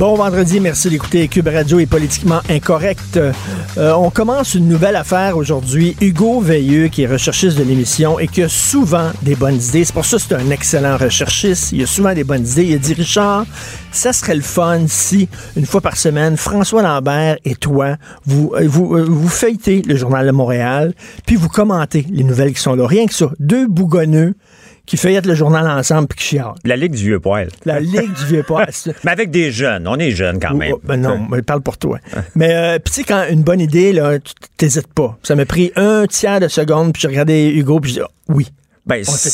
Bon vendredi, merci d'écouter Cube Radio est politiquement incorrect. Euh, on commence une nouvelle affaire aujourd'hui. Hugo Veilleux, qui est recherchiste de l'émission et qui a souvent des bonnes idées. C'est pour ça que c'est un excellent recherchiste. Il a souvent des bonnes idées. Il a dit, Richard, ça serait le fun si, une fois par semaine, François Lambert et toi, vous, euh, vous, euh, vous feuilletez le Journal de Montréal, puis vous commentez les nouvelles qui sont là. Rien que ça. Deux bougonneux qui feuillettent le journal ensemble puis qui chialent. La Ligue du vieux poil. La Ligue du vieux poil. Mais avec des jeunes. On est jeunes quand même. Oh, ben non, je parle pour toi. Mais euh, puis tu sais, quand une bonne idée, là, tu t'hésites pas. Ça m'a pris un tiers de seconde, puis j'ai regardé Hugo, puis j'ai dit, ah, oui. Ben, On fait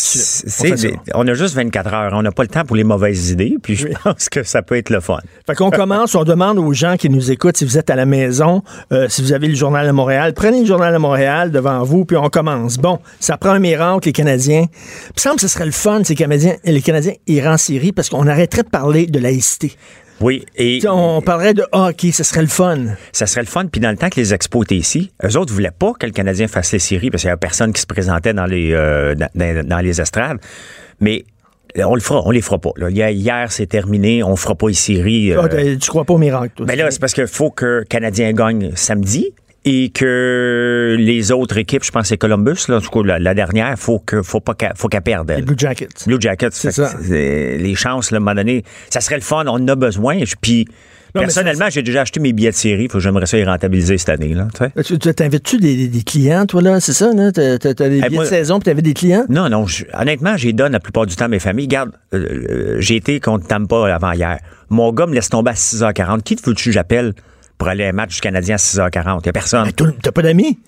On fait ça. on a juste 24 heures. On n'a pas le temps pour les mauvaises idées. Puis je pense que ça peut être le fun. Fait qu'on commence, on demande aux gens qui nous écoutent, si vous êtes à la maison, euh, si vous avez le Journal de Montréal, prenez le Journal de Montréal devant vous, puis on commence. Bon, ça prend un miracle, les Canadiens. Il me semble que ce serait le fun, ces Canadiens, les Canadiens iraient en Syrie, parce qu'on arrêterait de parler de laïcité. Oui. Et on parlerait de hockey, ce serait le fun. ça serait le fun. Puis dans le temps que les expos étaient ici, eux autres voulaient pas que le Canadien fasse les séries parce qu'il y avait personne qui se présentait dans les, euh, dans, les estrades. Mais on le fera, on les fera pas. là. Hier, c'est terminé. On fera pas les séries. euh, Ah, t'as- tu crois pas au miracle, toi? Ben là, c'est parce qu'il faut que le Canadien gagne samedi et que les autres équipes, je pense que c'est Columbus, là, en tout cas, la, la dernière, faut que faut pas qu'elle faut qu'elle perde. Les. Blue Jackets. Blue Jackets, C'est ça. les chances, là, à un moment donné, ça serait le fun, on en a besoin. Puis, personnellement, j'ai déjà acheté mes billets de série, faut que j'aimerais ça les rentabiliser cette année. Là, tu T'invites-tu des, clients, toi, là? C'est ça, là? T'as des billets moi- de saison, puis t'avais des clients? Non, non, honnêtement, j'y donne la plupart du temps à mes familles. Regarde, euh, euh, j'ai été contre Tampa avant hier. Mon gars me laisse tomber à 6h40. Qui te veux-tu que j'appelle pour aller à un match du Canadien à 6h40? Il n'y a personne. T'as pas d'amis?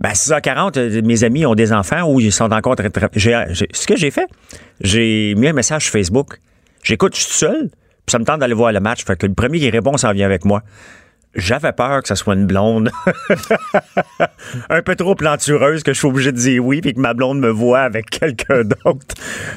Ben, à 6h40, euh, mes amis ont des enfants ou ils sont encore très, Ce que j'ai fait, j'ai mis un message sur Facebook. J'écoute, je suis tout seul, puis ça me tente d'aller voir le match. Fait que le premier qui répond, ça vient avec moi. J'avais peur que ça soit une blonde un peu trop plantureuse que je suis obligé de dire oui puis que ma blonde me voit avec quelqu'un d'autre.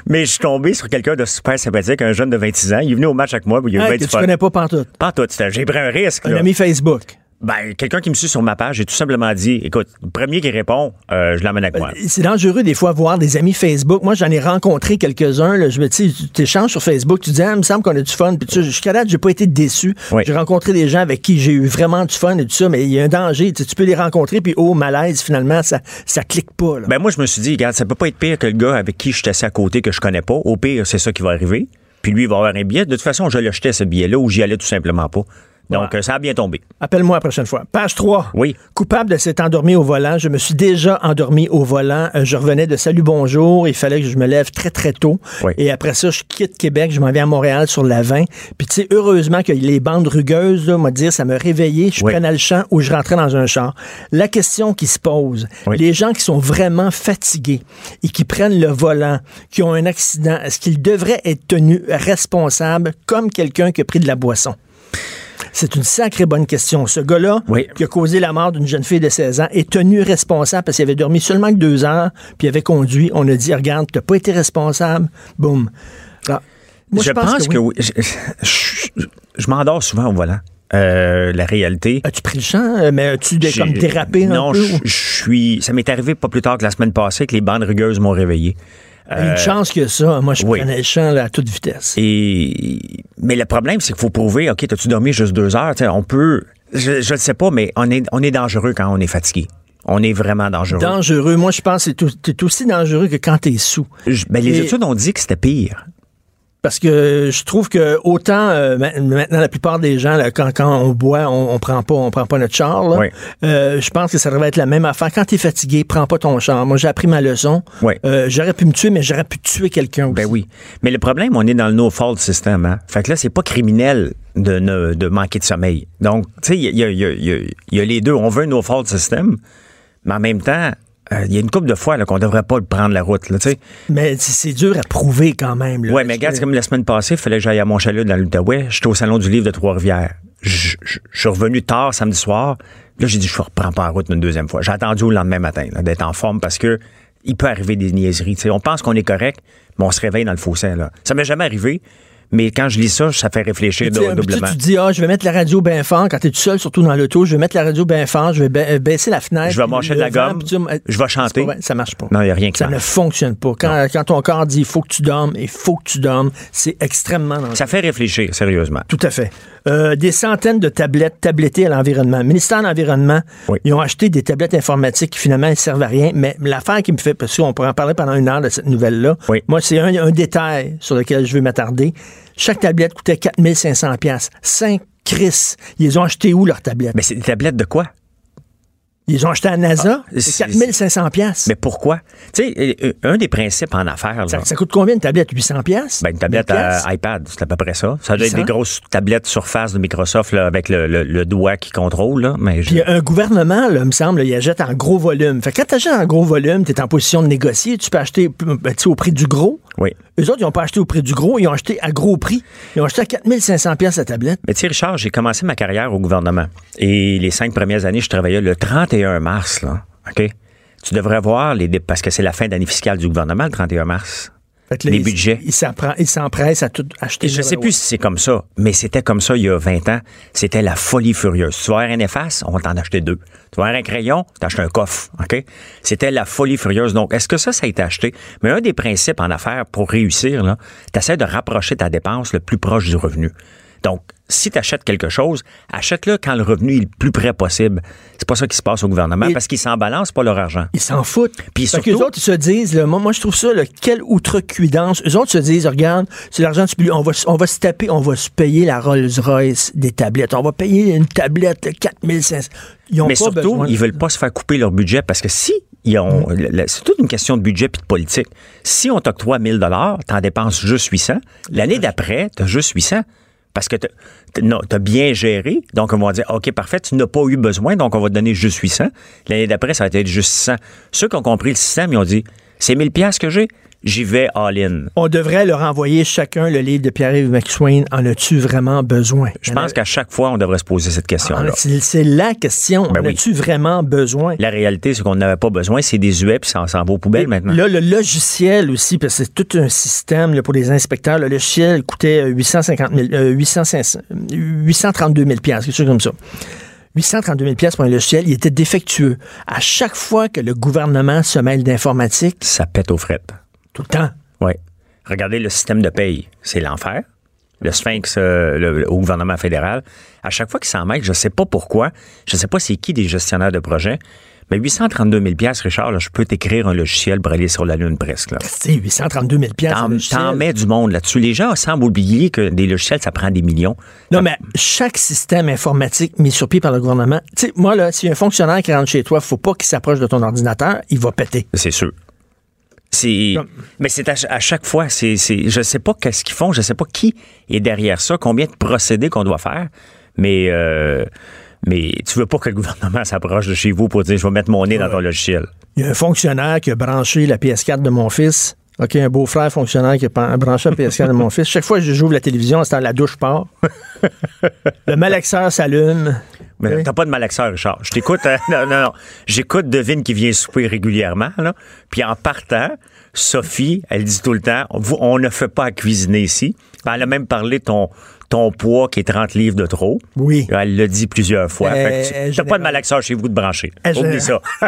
Mais je suis tombé sur quelqu'un de super sympathique, un jeune de 26 ans. Il est venu au match avec moi. Il a bien que tu connais pas pantoute. C'était- J'ai pris un risque. Un là. ami Facebook. Ben, quelqu'un qui me suit sur ma page, j'ai tout simplement dit, écoute, le premier qui répond, euh, je l'amène avec moi. C'est dangereux des fois voir des amis Facebook. Moi, j'en ai rencontré quelques-uns. Je me dis, tu échanges sur Facebook, tu dis, ah, il me semble qu'on a du fun. Puis tu sais, jusqu'à date, j'ai pas été déçu. Oui. J'ai rencontré des gens avec qui j'ai eu vraiment du fun et tout ça, mais il y a un danger. Tu sais, tu peux les rencontrer, puis oh, malaise, finalement, ça, ça clique pas. là. Ben moi, je me suis dit, regarde, ça peut pas être pire que le gars avec qui je suis assis à côté que je connais pas. Au pire, c'est ça qui va arriver. Puis lui, il va avoir un billet. De toute façon, je l'achetais ce billet-là ou j'y allais tout simplement pas. Donc, Ouais. euh, ça a bien tombé. Appelle-moi la prochaine fois. Page 3. Oui. Coupable de s'être endormi au volant. Je me suis déjà endormi au volant. Euh, je revenais de Salut Bonjour. Il fallait que je me lève très, très tôt. Oui. Et après ça, je quitte Québec. Je m'en vais à Montréal sur la 20. Puis, tu sais, heureusement que les bandes rugueuses, là, m'a dire, ça me réveillait. Je Oui. prenais le champ ou je rentrais dans un char. La question qui se pose, Oui. les gens qui sont vraiment fatigués et qui prennent le volant, qui ont un accident, est-ce qu'ils devraient être tenus responsables comme quelqu'un qui a pris de la boisson? C'est une sacrée bonne question. Ce gars-là, Oui. qui a causé la mort d'une jeune fille de 16 ans, est tenu responsable parce qu'il avait dormi seulement que deux heures, puis il avait conduit. On a dit, regarde, t'as pas été responsable. Boum. Alors, moi, je, pense, que, oui. Je, je- je m'endors souvent au volant. Euh, la réalité. As-tu pris le champ, euh, mais as-tu comme dérapé un non, peu? je suis. Ça m'est arrivé pas plus tard que la semaine passée que les bandes rugueuses m'ont réveillé. Une chance que ça. Moi, je oui. prenais le champ là, à toute vitesse. Et mais le problème, c'est qu'il faut prouver. Ok, t'as-tu dormi juste deux heures? Tu sais, On peut. Je, ne sais pas, mais on est on est dangereux quand on est fatigué. On est vraiment dangereux. Dangereux. Moi, je pense que c'est aussi dangereux que quand t'es sous. Je- ben, les Et- études ont dit que c'était pire. Parce que je trouve que autant euh, ma- maintenant la plupart des gens là, quand, quand on boit on, on prend pas on prend pas notre char là. Oui. Euh, je pense que ça devrait être la même affaire quand tu es fatigué prends pas ton char moi j'ai appris ma leçon Oui. Euh, j'aurais pu me tuer mais j'aurais pu tuer quelqu'un aussi Ben oui. Mais le problème, on est dans le no-fault system. Hein? Fait que là, c'est pas criminel de, ne- de manquer de sommeil. Donc, tu sais, il y a, y a- il y a- il y a les deux. On veut un no-fault system, mais en même temps, euh, il y a une couple de fois qu'on devrait pas prendre la route. Là, mais c'est dur à prouver quand même. Ouais, mais regarde, c'est comme la semaine passée, il fallait que j'aille à mon chalet dans l'Outaouais. J'étais au Salon du Livre de Trois-Rivières. Je suis revenu tard samedi soir. Là, j'ai dit, je ne reprends pas la route une deuxième fois. J'ai attendu au lendemain matin d'être en forme parce que il peut arriver des niaiseries. On pense qu'on est correct, mais on se réveille dans le fossé. Là. Ça m'est jamais arrivé, mais quand je lis ça, ça fait réfléchir Tu tu doublement. tu dis, ah, je vais mettre la radio bien fort quand t'es tout seul, surtout dans l'auto. Je vais mettre la radio bien fort, je vais ba- euh, baisser la fenêtre. Je vais mâcher de la gomme, tu- euh, je vais chanter. pas ça marche pas. Non, il n'y a rien qui Ça ne marche. fonctionne pas. Quand, quand ton corps dit il faut que tu dormes, il faut que tu dormes, c'est extrêmement dangereux. Ça fait réfléchir, sérieusement. Tout à fait. Euh, des centaines de tablettes tablettées à l'environnement. Le ministère de l'Environnement, Oui. ils ont acheté des tablettes informatiques qui finalement ne servent à rien. Mais l'affaire qui me fait, parce qu'on pourrait en parler pendant une heure de cette nouvelle-là, Oui. moi, c'est un, un détail sur lequel je veux m'attarder. Chaque tablette coûtait 4500 pièces. 5 Chris. Ils ont acheté où, leurs tablettes? Mais c'est des tablettes de quoi? Ils ont acheté à NASA? Ah, c'est c'est- 4500 pièces. Mais pourquoi? Tu sais, euh, un des principes en affaires, là, Ça, ça coûte combien une tablette? 800 pièces? Ben, une tablette 1000 à piastres? iPad, c'est à peu près ça. Ça doit être 800? des grosses tablettes surface de Microsoft là, avec le, le- le doigt qui contrôle. Là, mais je- Puis un gouvernement, là, me semble, il achète en gros volume. Fait que quand tu achètes en gros volume, tu es en position de négocier, tu peux acheter ben, au prix du gros. Oui. Eux autres, ils n'ont pas acheté au prix du gros, ils ont acheté à gros prix. Ils ont acheté à 4500 pièces la tablette. Mais tu sais, Richard, j'ai commencé ma carrière au gouvernement. Et les cinq premières années, je travaillais le 31 mars. Là, OK? Tu devrais voir les parce que c'est la fin d'année fiscale du gouvernement, le 31 mars. Fait que là, Les ils- budgets. Ils ils s'empressent à tout acheter. Et je sais plus si c'est comme ça, mais c'était comme ça il y a 20 ans. C'était la folie furieuse. Tu vas avoir un efface, on va t'en acheter deux. Tu vas avoir un crayon, t'achètes un coffre. OK? C'était la folie furieuse. Donc, est-ce que ça, ça a été acheté? Mais un des principes en affaires pour réussir, là, t'essaies de rapprocher ta dépense le plus proche du revenu. Donc, si tu achètes quelque chose, achète-le quand le revenu est le plus près possible. C'est pas ça qui se passe au gouvernement Et- parce qu'ils s'en balancent pas leur argent. Ils s'en foutent. Puis que surtout- eux autres, ils se disent, là, moi, moi, je trouve ça, là, quelle outrecuidance. Eux autres se disent, regarde, c'est l'argent du public, on va, on va se taper, on va se payer la Rolls-Royce des tablettes. On va payer une tablette de 4500. Ils ont Mais pas surtout, besoin. ils veulent pas se faire couper leur budget parce que si ils ont, le- c'est toute une question de budget puis de politique. Si on t'octroie 1000 dollars, t'en dépenses juste 800. L'année d'après, t'as juste 800 parce que non, t'as bien géré. Donc on va dire, ok, parfait, tu n'as pas eu besoin, donc on va te donner juste 800. L'année d'après, ça va être juste 600. Ceux qui ont compris le système, ils ont dit, c'est 1000 pièces que j'ai, j'y vais all-in. On devrait leur envoyer chacun le livre de Pierre-Yves McSwain. En as-tu vraiment besoin? Je pense qu'à chaque fois, on devrait se poser cette Ah, question-là. c'est c'est la question. Ben en oui. as-tu vraiment besoin? La réalité, c'est qu'on n'avait pas besoin, c'est des huets puis ça s'en va aux poubelles maintenant. Là, le logiciel aussi, parce que c'est tout un système là, pour les inspecteurs. Le logiciel coûtait euh, 850 000, euh, 800, 500, 832 000 piastres, quelque chose comme ça. 832 000 piastres pour un logiciel, il était défectueux. À chaque fois que le gouvernement se mêle d'informatique, Ça pète aux frettes. Tout le temps, Oui. Regardez le système de paye. C'est l'enfer. Le sphinx euh, le- au gouvernement fédéral. À chaque fois qu'il s'en mêle, je ne sais pas pourquoi, je ne sais pas c'est qui des gestionnaires de projet, mais 832 000 Richard, là, je peux t'écrire un logiciel pour aller sur la Lune presque. là. c'est 832 000 piastres. T'en, mets du monde là-dessus. Les gens semblent oublier que des logiciels, ça prend des millions. Non, mais chaque système informatique mis sur pied par le gouvernement, tu sais, moi, là, si un fonctionnaire qui rentre chez toi, faut pas qu'il s'approche de ton ordinateur, il va péter. C'est sûr. C'est, mais c'est à, à chaque fois, c'est, c'est, je sais pas qu'est-ce qu'ils font, je sais pas qui est derrière ça, combien de procédés qu'on doit faire, mais, euh, mais tu veux pas que le gouvernement s'approche de chez vous pour dire je vais mettre mon nez dans ton logiciel. Il y a un fonctionnaire qui a branché la PS4 de mon fils. OK, un beau-frère fonctionnaire qui a branché la PS4 de mon fils. Chaque fois que j'ouvre la télévision, c'est dans la douche part. Le malaxeur s'allume. Mais Oui. t'as pas de malaxeur, Richard. Je t'écoute, euh, non, non, non. J'écoute Devine qui vient souper régulièrement, là. Puis en partant, Sophie, elle dit tout le temps, on ne fait pas à cuisiner ici. Puis Elle a même parlé de ton, ton poids qui est 30 livres de trop. Oui. Elle l'a dit plusieurs fois. Euh, tu- pas de malaxeur chez vous de brancher. Euh, Oublie ça.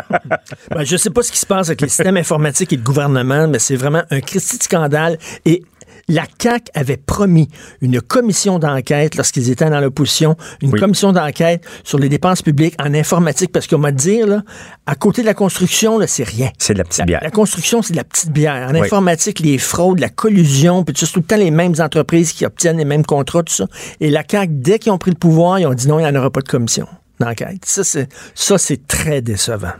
Ben, je sais pas ce qui se passe avec les systèmes informatiques et le gouvernement, mais c'est vraiment un Christi de scandale. Et la CAQ avait promis une commission d'enquête lorsqu'ils étaient dans l'opposition, une Oui. commission d'enquête sur les dépenses publiques en informatique, parce qu'on m'a dit, là, à côté de la construction, là, c'est rien. C'est de la petite bière. la construction, c'est de la petite bière. En Oui. informatique, les fraudes, la collusion, puis tout tout le temps les mêmes entreprises qui obtiennent les mêmes contrats, tout ça. Et la CAQ, dès qu'ils ont pris le pouvoir, ils ont dit non, il n'y en aura pas de commission d'enquête. Ça, c'est, ça, c'est très décevant.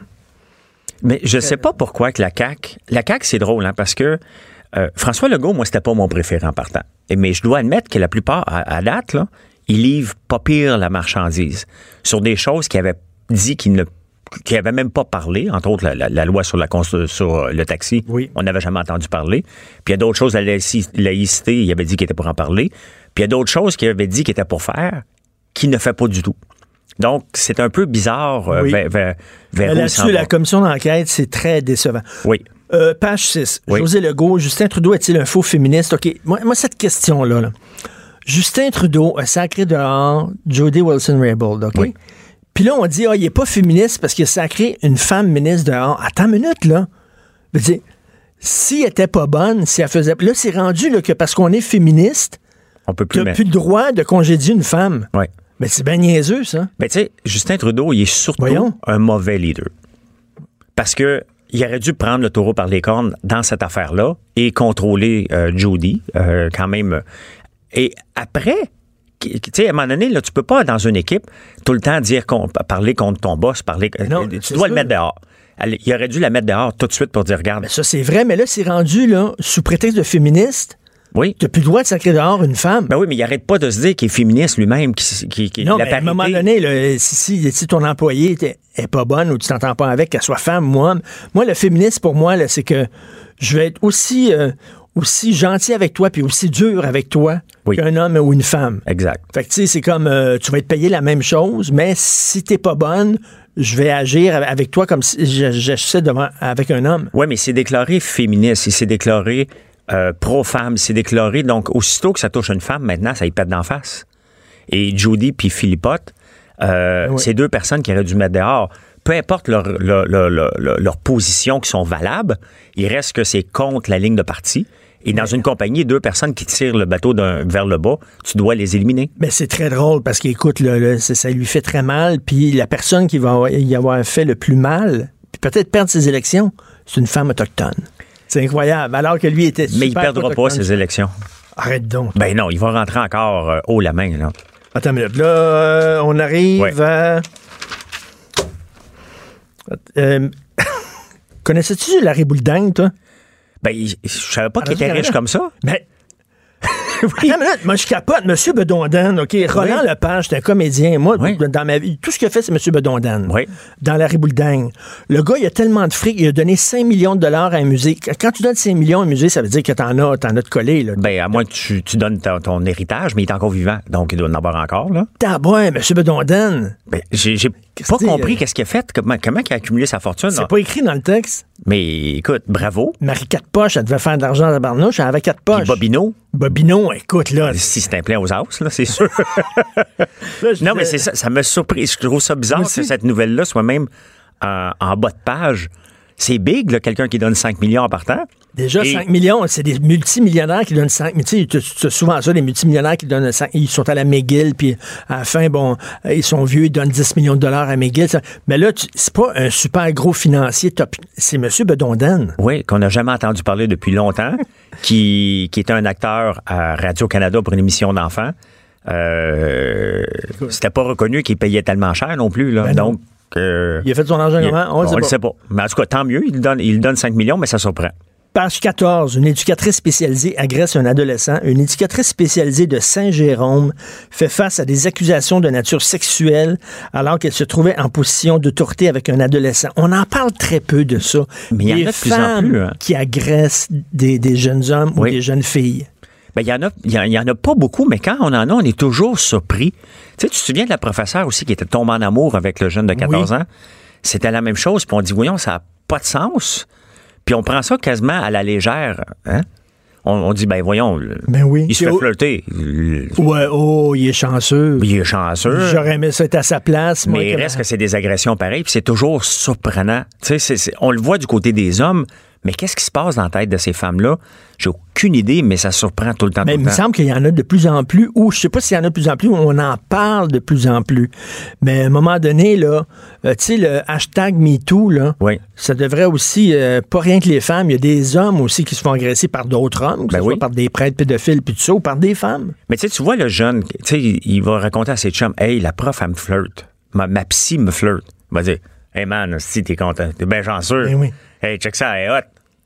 Mais je sais pas pourquoi que la CAQ. La CAQ, c'est drôle, hein, parce que euh, François Legault, moi, c'était pas mon préféré en partant. Mais je dois admettre que la plupart, à, à date, là, il livre pas pire la marchandise sur des choses qu'il avait dit qu'il ne qui même pas parlé, entre autres la, la- la loi sur, la, sur euh, le taxi. Oui. On n'avait jamais entendu parler. Puis il y a d'autres choses, la laïci- laïcité, il avait dit qu'il était pour en parler. Puis il y a d'autres choses qu'il avait dit qu'il était pour faire, qu'il ne fait pas du tout. Donc, c'est un peu bizarre euh, Oui. vers, vers- Là-dessus, la commission d'enquête, c'est très décevant. Oui. Euh, page 6. Oui. José Legault, Justin Trudeau est-il un faux féministe? OK. Moi, moi cette question-là, là. Justin Trudeau a sacré dehors Jody Wilson-Raybould, OK? Oui. Puis là, on dit, ah, il est pas féministe parce qu'il a sacré une femme ministre dehors. Attends une minute, là. Je veux dire, si elle était pas bonne, si elle faisait. Là, c'est rendu là, que parce qu'on est féministe, On peut plus plus le droit de congédier une femme. Ouais. Mais c'est bien niaiseux, ça. Ben, tu sais, Justin Trudeau, il est surtout Voyons. un mauvais leader. Parce que il aurait dû prendre le taureau par les cornes dans cette affaire-là et contrôler euh, Jody, euh, quand même. Et après, tu sais, à un moment donné, là, tu peux pas, dans une équipe, tout le temps dire qu'on parler contre ton boss, parler. Non, tu dois le mettre dehors. Il aurait dû la mettre dehors tout de suite pour dire, regarde, Ça, c'est vrai, mais là, c'est rendu, là, sous prétexte de féministe, oui. tu n'as plus le droit de sacrer dehors une femme. Ben oui, mais il arrête pas de se dire qu'il est féministe lui-même, qui, qui, qui non, la mais à un moment donné, là, si, si, si ton employé est pas bonne ou tu t'entends pas avec, qu'elle soit femme, moi, moi, le féministe, pour moi, c'est que je vais être aussi, euh, aussi gentil avec toi puis aussi dur avec toi Oui. qu'un homme ou une femme. Exact. Fait que, tu sais, c'est comme, euh, tu vas être payé la même chose, mais si t'es pas bonne, je vais agir avec toi comme si j'agissais devant, avec un homme. Oui, mais c'est déclaré féministe, il s'est déclaré euh, pro-femme, il s'est déclaré, donc aussitôt que ça touche une femme, maintenant, ça y pète d'en face. Et Judy puis Philippotte, euh, Oui. c'est deux personnes qui auraient dû mettre dehors. Peu importe leur, leur, leur, position qui sont valables, il reste que c'est contre la ligne de parti. Et dans une compagnie, deux personnes qui tirent le bateau d'un- vers le bas, tu dois les éliminer. Mais c'est très drôle parce qu'écoute, là, là, ça, ça lui fait très mal. Puis la personne qui va y avoir fait le plus mal, puis peut-être perdre ses élections, c'est une femme autochtone. C'est incroyable. Alors que lui était Mais il super perdra pas ses élections. Arrête donc. Ben non, il va rentrer encore euh, haut la main. Là. Attends une minute. Là, euh, on arrive Ouais. à. Euh, Connaissais-tu Larry Boulding, toi? Ben, je savais pas qu'il Radio était riche comme ça. Mais. Attends une minute, moi je capote. Monsieur Bedondan, OK. Roland Lepage, c'est un comédien. Moi, Oui. dans ma vie, tout ce qu'il fait, c'est Monsieur Bedondan. Oui. Dans la Riboulding. Le gars, il a tellement de fric, il a donné 5 millions de dollars à un musée. Quand tu donnes 5 millions à un musée, ça veut dire que t'en as, t'en as de collé, là. Ben, à moins que tu, tu donnes ton, ton héritage, mais il est encore vivant. Donc, il doit en avoir encore, là. Tabouin, Monsieur Bedondan. Ben, j'ai pas compris euh, qu'est-ce qu'il a fait, comment, comment il a accumulé sa fortune. C'est pas écrit dans le texte. Mais écoute, bravo. Marie quatre poches, elle devait faire de l'argent à la barnouche, elle avait quatre Puis poches. Bobino, Bobino, écoute, là. si c'est un plein aux as, là, c'est sûr. là, non, mais c'est ça, ça m'a surpris. Je trouve ça bizarre que cette nouvelle-là soit même en, en bas de page. C'est big, là, quelqu'un qui donne 5 millions en partant. Déjà, Et- 5 millions, c'est des multimillionnaires qui donnent 5 mais Tu sais, souvent ça, des multimillionnaires qui donnent 5 Ils sont à la McGill, puis à la fin, bon, euh, ils sont vieux, ils donnent 10 millions de dollars à McGill. ça- Mais là, c'est pas un super gros financier top. C'est M. Bedondan. Oui, qu'on n'a jamais entendu parler depuis longtemps, qui, qui était un acteur à Radio-Canada pour une émission d'enfants. Euh, C'était pas reconnu qu'il payait tellement cher non plus. Là. Ben. Donc, Il a fait son argent comment? On le sait le pas. sait pas. Mais en tout cas, tant mieux. Il donne, il donne 5 millions, mais ça surprend. Page 14. Une éducatrice spécialisée agresse un adolescent. Une éducatrice spécialisée de Saint-Jérôme fait face à des accusations de nature sexuelle alors qu'elle se trouvait en position d'autorité avec un adolescent. On en parle très peu de ça. Mais il y en a de plus en plus, hein. qui agressent des, des jeunes hommes ou des jeunes filles. Ben, il y en a, il y en- il y en a pas beaucoup, mais quand on en a, on est toujours surpris. Tu sais, tu te souviens de la professeure aussi qui était tombée en amour avec le jeune de 14 Oui. ans? C'était la même chose, puis on dit, voyons, ça n'a pas de sens. Puis on prend ça quasiment à la légère. Hein? On, on dit, ben voyons, Ben oui. il se fait oh- flirter. Ouais, oh, il est chanceux. Il est chanceux. J'aurais aimé ça être à sa place. moi, Mais il que- reste que c'est des agressions pareilles, puis c'est toujours surprenant. Tu sais, c'est- c'est- on le voit du côté des hommes, mais qu'est-ce qui se passe dans la tête de ces femmes-là? J'ai aucune idée, mais ça surprend tout le temps. Mais il me semble qu'il y en a de plus en plus, ou je sais pas s'il y en a de plus en plus, ou on en parle de plus en plus. Mais à un moment donné, là, euh, tu sais, le hashtag MeToo, là, Oui. ça devrait aussi, euh, pas rien que les femmes, il y a des hommes aussi qui se font agresser par d'autres hommes, que Ben ce soit oui. par des prêtres pédophiles, puis tout ça, ou par des femmes. Mais tu sais, tu vois le jeune, tu sais, il il va raconter à ses chums, hey, la prof, elle me flirte. Ma, ma psy me flirte. Il va dire, hey man, si t'es content, t'es bien chanceux. Ben oui. Hey, check ça, elle est hot.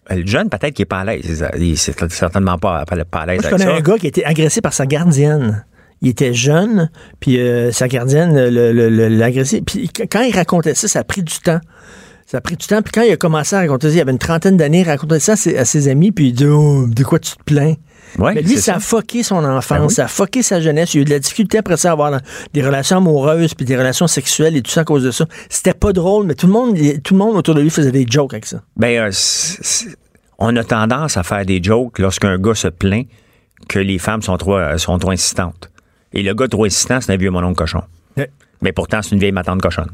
Le jeune, peut-être qu'il est pas à l'aise. Il est certainement pas, pas, à l'aise Moi, je avec connais ça. un gars qui a été agressé par sa gardienne. Il était jeune, puis euh, sa gardienne l'a agressé. Puis qu- quand il racontait ça, ça a pris du temps. Ça a pris du temps. Puis quand il a commencé à raconter ça, il y avait une trentaine d'années, il racontait ça à ses, à ses amis, puis il dit oh, De quoi tu te plains? Ouais, Mais lui, ça a fucké son enfance, Ben oui. ça a fucké sa jeunesse. Il a eu de la difficulté après ça à avoir des relations amoureuses, puis des relations sexuelles et tout ça à cause de ça. C'était pas drôle, mais tout le monde, tout le monde autour de lui faisait des jokes avec ça. Ben, euh, on a tendance à faire des jokes lorsqu'un gars se plaint que les femmes sont trop, euh, sont trop insistantes. Et le gars trop insistant, c'est un vieux monon cochon. Ouais. Mais pourtant, c'est une vieille matante cochonne.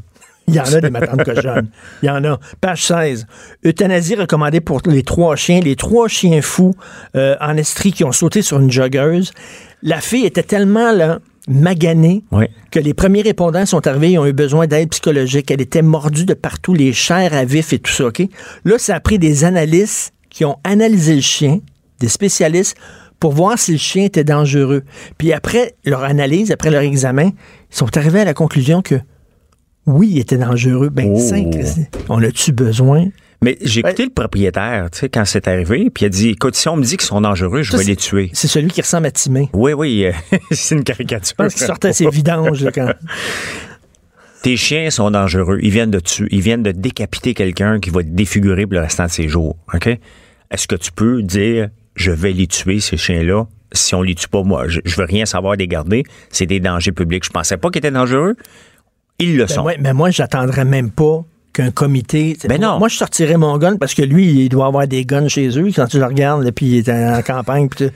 Il y en a des matantes cochonnes. Il y en a. Page 16. Euthanasie recommandée pour les trois chiens. Les trois chiens fous euh, en Estrie qui ont sauté sur une joggeuse. La fille était tellement là, maganée Oui. que les premiers répondants sont arrivés, ils ont eu besoin d'aide psychologique. Elle était mordue de partout, les chairs à vif et tout ça, OK? Là, ça a pris des analystes qui ont analysé le chien, des spécialistes, pour voir si le chien était dangereux. Puis après leur analyse, après leur examen, ils sont arrivés à la conclusion que oui, il était dangereux. Ben, Oh. cinq, on a-tu besoin? Mais j'ai écouté le propriétaire, tu sais, quand c'est arrivé, puis il a dit, écoute, si on me dit qu'ils sont dangereux, je vais les tuer. C'est celui qui ressemble à Timé. Oui, oui, euh, c'est une caricature. Je pense qu'il sortait ses vidanges là, quand. Tes chiens sont dangereux. Ils viennent de tuer, ils viennent de décapiter quelqu'un qui va être défiguré pour le restant de ses jours. OK? Est-ce que tu peux dire, je vais les tuer, ces chiens-là? Si on les tue pas, moi, je, je veux rien savoir des garder. C'est des dangers publics. Je pensais pas qu'ils étaient dangereux. Ils le Ben, sont. moi, mais moi, j'attendrais même pas qu'un comité. Ben non. Moi, je sortirais mon gun parce que lui, il doit avoir des guns chez eux. Quand tu le regardes, là, puis il est en campagne. puis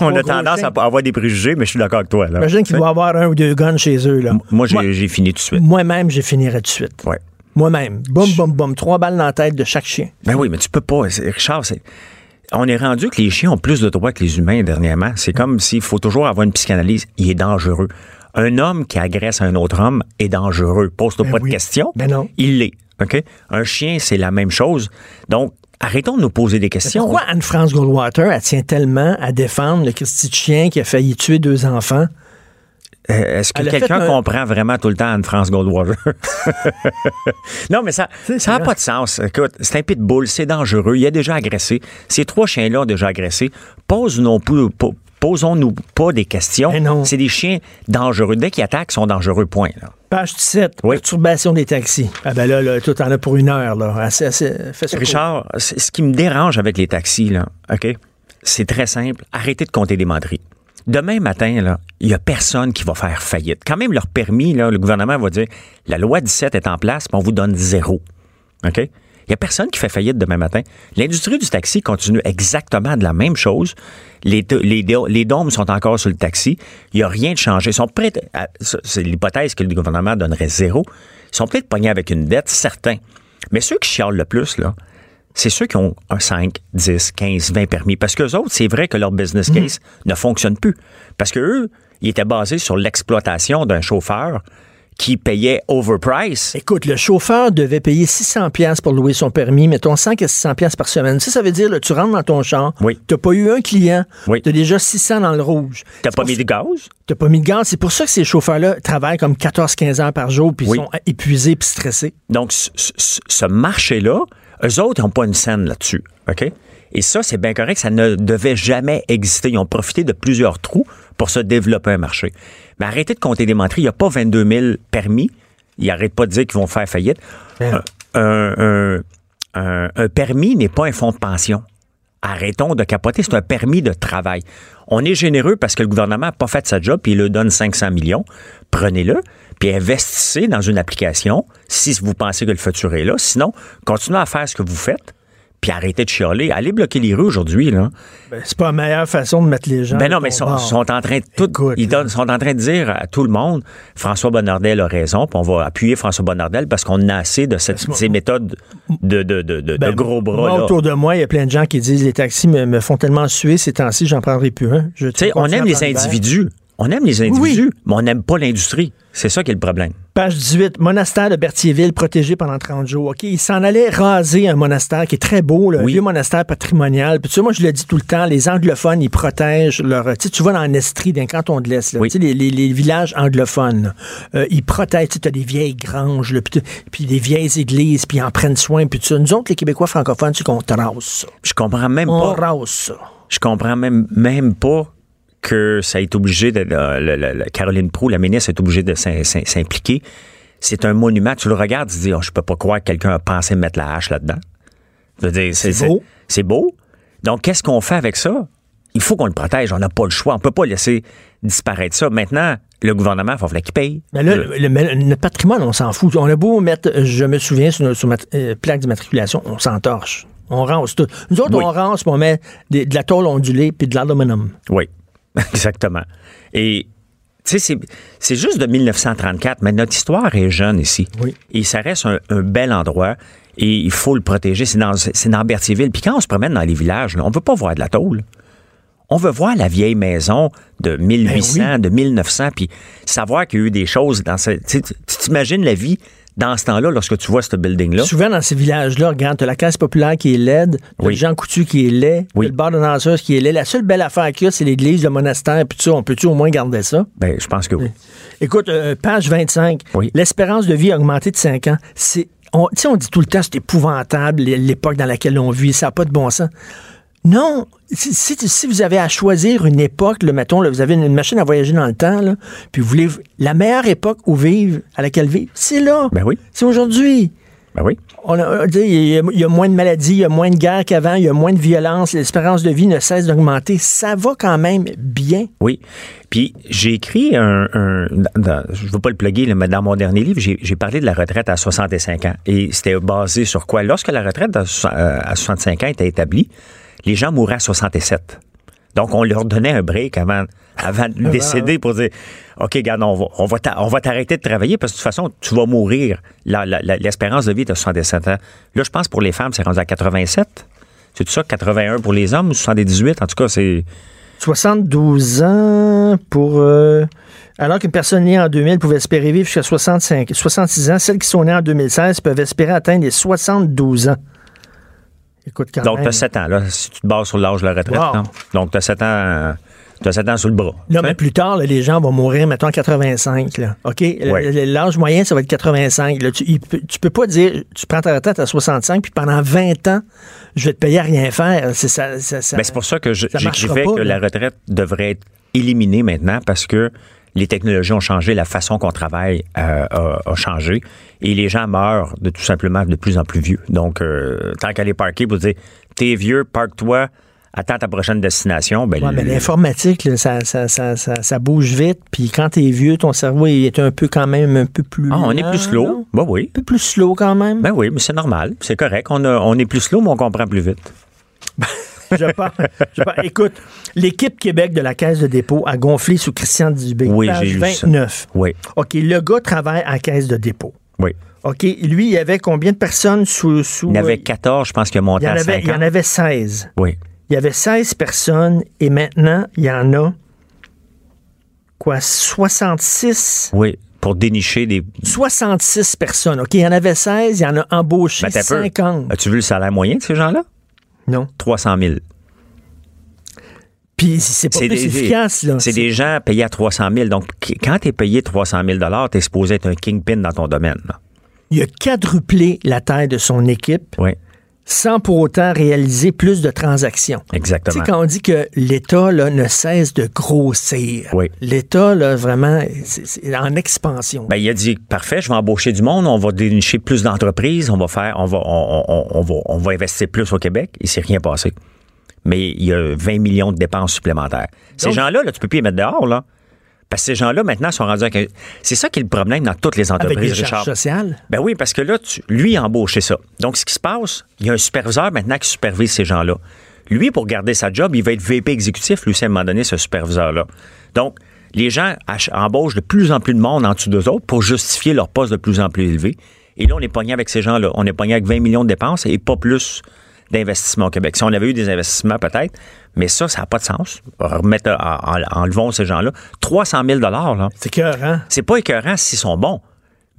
On a tendance chien. à avoir des préjugés, mais je suis d'accord avec toi. Là. Imagine qu'il doit avoir un ou deux guns chez eux. Là. Moi, j'ai fini tout de suite. Moi-même, j'ai finirais tout de suite. Ouais. Moi-même. Boum, boum, boum. Trois balles dans la tête de chaque chien. Ben oui, mais tu peux pas. Richard, c'est. On est rendu que les chiens ont plus de droits que les humains dernièrement. C'est comme s'il faut toujours avoir une psychanalyse. Il est dangereux. Un homme qui agresse un autre homme est dangereux. Pose-toi Ben pas oui. de questions. Ben non. Il l'est. OK? Un chien, c'est la même chose. Donc, arrêtons de nous poser des questions. Pourquoi Anne-France Goldwater, elle tient tellement à défendre le Christy de chien qui a failli tuer deux enfants? Euh, Est-ce que quelqu'un un- comprend vraiment tout le temps Anne-France Goldwater? non, mais ça n'a vrai. pas de sens. Écoute, c'est un pitbull, c'est dangereux. Il a déjà agressé. Ces trois chiens-là ont déjà agressé. Pose non plus, posons-nous pas des questions. C'est des chiens dangereux. Dès qu'ils attaquent, ils sont dangereux, point. là. Page 17. Oui. Perturbation des taxis. Ah ben là, là tout en a pour une heure. Là. Assez, assez, fais. Richard, ce qui me dérange avec les taxis, là, OK? C'est très simple. Arrêtez de compter des menteries. Demain matin, il n'y a personne qui va faire faillite. Quand même, leur permis, là, le gouvernement va dire la loi 17 est en place, puis on vous donne zéro. OK? Il n'y a personne qui fait faillite demain matin. L'industrie du taxi continue exactement de la même chose. Les, les, les dômes sont encore sur le taxi. Il n'y a rien de changé. Ils sont prêts. C'est l'hypothèse que le gouvernement donnerait zéro. Ils sont peut-être pognés avec une dette, certains. Mais ceux qui chialent le plus, là, c'est ceux qui ont un 5, 10, 15, 20 permis. Parce qu'eux autres, c'est vrai que leur business case ne fonctionne plus. Parce que eux, ils étaient basés sur l'exploitation d'un chauffeur qui payait overprice. Écoute, le chauffeur devait payer 600 pièces pour louer son permis, mettons 100 à 600 pièces par semaine. Ça, ça veut dire, là, tu rentres dans ton char, Oui. t'as pas eu un client, Oui. t'as déjà 600 dans le rouge. T'as C'est pas mis de gaz? T'as pas mis de gaz. C'est pour ça que ces chauffeurs-là travaillent comme 14-15 heures par jour, puis ils Oui. sont épuisés puis stressés. Donc, ce, ce- ce marché-là, eux autres, n'ont pas une scène là-dessus. OK? Et ça, c'est bien correct. Ça ne devait jamais exister. Ils ont profité de plusieurs trous pour se développer un marché. Mais arrêtez de compter des menteries. Il n'y a pas 22 000 permis. Ils n'arrêtent pas de dire qu'ils vont faire faillite. Ben. Un, un- un- un permis n'est pas un fonds de pension. Arrêtons de capoter. C'est un permis de travail. On est généreux parce que le gouvernement n'a pas fait sa job puis il le donne 500 millions. Prenez-le puis investissez dans une application si vous pensez que le futur est là. Sinon, continuez à faire ce que vous faites puis arrêtez de chialer. Allez bloquer les rues aujourd'hui, là. Ben, c'est pas la meilleure façon de mettre les gens. Ben non, mais ton sont, en train de tout, Écoute, ils donnent- sont en train de dire à tout le monde, François Bonnardel a raison, puis on va appuyer François Bonnardel parce qu'on a assez de cette- ces méthodes de, de, de, de- de Ben, gros bras. moi, là. autour de moi, il y a plein de gens qui disent les taxis me, me font tellement suer ces temps-ci, j'en prendrai plus un. Sais, on aime les individus. On aime les individus, mais on n'aime pas l'industrie. C'est ça qui est le problème. Page 18, monastère de Berthierville protégé pendant 30 jours. OK, il s'en allait raser un monastère qui est très beau, Oui. vieux monastère patrimonial. Puis tu sais, moi, je le dis tout le temps, les anglophones, ils protègent leur... Tu sais, tu vas dans l'Estrie, d'un canton de l'Est, là, Oui. tu sais, les, les- les villages anglophones, euh, ils protègent, tu sais, as des vieilles granges, là, puis, tu- puis des vieilles églises, puis ils en prennent soin, puis ça. Nous autres, les Québécois francophones, tu sais qu'on rase ça. Je comprends même On pas. rase ça. Je comprends même, même pas que ça est obligé de. la- la- la- la- Caroline Proux, la ministre, est obligée de s'im- s'im- s'impliquer. c'est un monument. Tu le regardes, tu te dis, oh, je peux pas croire que quelqu'un a pensé mettre la hache là-dedans. C'est beau. c'est- beau. Donc, qu'est-ce qu'on fait avec ça? Il faut qu'on le protège. On n'a pas le choix. On peut pas laisser disparaître ça. Maintenant, le gouvernement, il faut falloir qu'il paye. Mais là, Le- patrimoine, on s'en fout. On a beau mettre, je me souviens, sur notre sur ma euh, plaque d'immatriculation, on s'entorche. On rance tout. Nous autres, Oui. on rance, on met des- de la tôle ondulée puis de l'aluminium. Oui, exactement. Et tu sais, c'est- c'est juste de 1934, mais notre histoire est jeune ici. Oui. Et ça reste un, un bel endroit et il faut le protéger. C'est dans, c'est dans Berthierville. Puis quand on se promène dans les villages, là, on veut pas voir de la tôle. On veut voir la vieille maison de 1800, Ben de 1900, puis savoir qu'il y a eu des choses dans ce... Tu sais, tu tu t'imagines la vie dans ce temps-là lorsque tu vois ce building-là? Souvent, dans ces villages-là, regarde, t'as la caisse populaire qui est laide, Oui. le Jean Coutu qui est laid, Oui. le bar de danseuse qui est laid. La seule belle affaire qu'il y a, c'est l'église, le monastère, puis tout ça. On peut-tu au moins garder ça? Ben, je pense que oui. Écoute, euh, page 25, Oui. l'espérance de vie a augmenté de 5 ans. C'est, on, tu sais, on dit tout le temps, c'est épouvantable, l'époque dans laquelle on vit, ça n'a pas de bon sens. Non, si, si- si vous avez à choisir une époque, là, mettons, là, vous avez une machine à voyager dans le temps, là, puis vous voulez la meilleure époque où vivre, à laquelle vivre, c'est là. Ben oui. C'est aujourd'hui. Ben oui. On a- sais, Il y, a- il y a moins de maladies, il y a moins de guerres qu'avant, il y a moins de violence, l'espérance de vie ne cesse d'augmenter. Ça va quand même bien. Oui. Puis j'ai écrit un, un- dans- je ne veux pas le plugger, mais dans mon dernier livre, j'ai parlé de la retraite à 65 ans. Et c'était basé sur quoi? Lorsque la retraite à, so- euh, à 65 ans était établie, les gens mouraient à 67. Donc, on leur donnait un break avant, avant de décéder pour dire OK, regarde, on va, on va t'a- on va t'arrêter de travailler parce que de toute façon, tu vas mourir. L'espérance de vie est de 67 ans. Là, je pense pour les femmes, c'est rendu à 87. C'est tout ça, 81 pour les hommes ou 78? En tout cas, c'est. 72 ans pour. euh, alors qu'une personne née en 2000 pouvait espérer vivre jusqu'à 65, 66 ans, celles qui sont nées en 2016 peuvent espérer atteindre les 72 ans. Écoute, quand Donc, tu as 7 ans, là, si tu te bases sur l'âge de la retraite. Wow. Donc, tu as 7 ans, euh, t'as 7 ans sur le bras. Mais plus tard, là, les gens vont mourir, mettons, à 85. Là. OK? Ouais. L'âge moyen, ça va être 85. Là, tu, il tu peux pas dire, tu prends ta retraite à 65, puis pendant 20 ans, je vais te payer à rien faire. C'est ça, ça- ça- Ben, c'est pour ça que j'écrivais que la retraite devrait être éliminée maintenant parce que les technologies ont changé, la façon qu'on travaille euh, a, a changé et les gens meurent de tout simplement de plus en plus vieux. Donc, euh, tant qu'à les parquer pour dire, t'es vieux, parque-toi, attends ta prochaine destination. Ben, Ouais, l'informatique, là, ça, ça, ça, ça, ça bouge vite. Puis quand t'es vieux, ton cerveau il est un peu quand même un peu plus. Ah, on est plus slow. Ben oui. Un peu plus slow quand même. Ben oui, mais c'est normal. C'est correct. On, a- on est plus slow, mais on comprend plus vite. Je pense, je pense- Écoute, l'équipe Québec de la Caisse de dépôt a gonflé sous Christian Dubé. Oui, j'ai lu ça. 29. Oui, OK, le gars travaille à la Caisse de dépôt. oui. OK, lui, il y avait combien de personnes sous. sous Il y en avait euh, 14, je pense qu'il a monté il y en à avait, 50. il y en avait 16. Oui. Il y avait 16 personnes et maintenant, il y en a. Quoi, 66? Oui, pour dénicher des. 66 personnes. OK, il y en avait 16, il y en a embauché Ben, t'as peu. 50. As-tu vu le salaire moyen de ces gens-là? Non. 300 000. Puis c'est pas plus efficace, là. C'est des gens payés à 300 000. Donc, qu- quand tu es payé 300 000 tu es supposé être un kingpin dans ton domaine. là. Il a quadruplé la taille de son équipe Oui, sans pour autant réaliser plus de transactions. Tu exactement. sais, quand on dit que l'État ne cesse de grossir, Oui. l'État, vraiment, c'est en expansion. Ben, il a dit parfait, je vais embaucher du monde, on va dénicher plus d'entreprises, on va faire, on va, on, on- on va, on va investir plus au Québec. Il s'est rien passé. Mais il y a 20 millions de dépenses supplémentaires. Ces gens-là, là, tu peux plus les mettre dehors, là. Parce que ces gens-là, maintenant, sont rendus avec C'est ça qui est le problème dans toutes les Avec entreprises, des Richard. sociales? Ben oui, parce que là, tu- lui a embauché ça. Donc, ce qui se passe, il y a un superviseur maintenant qui supervise ces gens-là. Lui, pour garder sa job, il va être VP exécutif, lui, à un moment donné, ce superviseur-là. Donc, les gens embauchent de plus en plus de monde en dessous d'eux autres pour justifier leur poste de plus en plus élevé. Et là, on est pogné avec ces gens-là. On est pogné avec 20 millions de dépenses et pas plus d'investissements au Québec. Si on avait eu des investissements, peut-être, mais ça, ça n'a pas de sens. Remettre, en, en- enlevons ces gens-là. 300 000 là. C'est cœur, hein? C'est pas écœurant s'ils sont bons.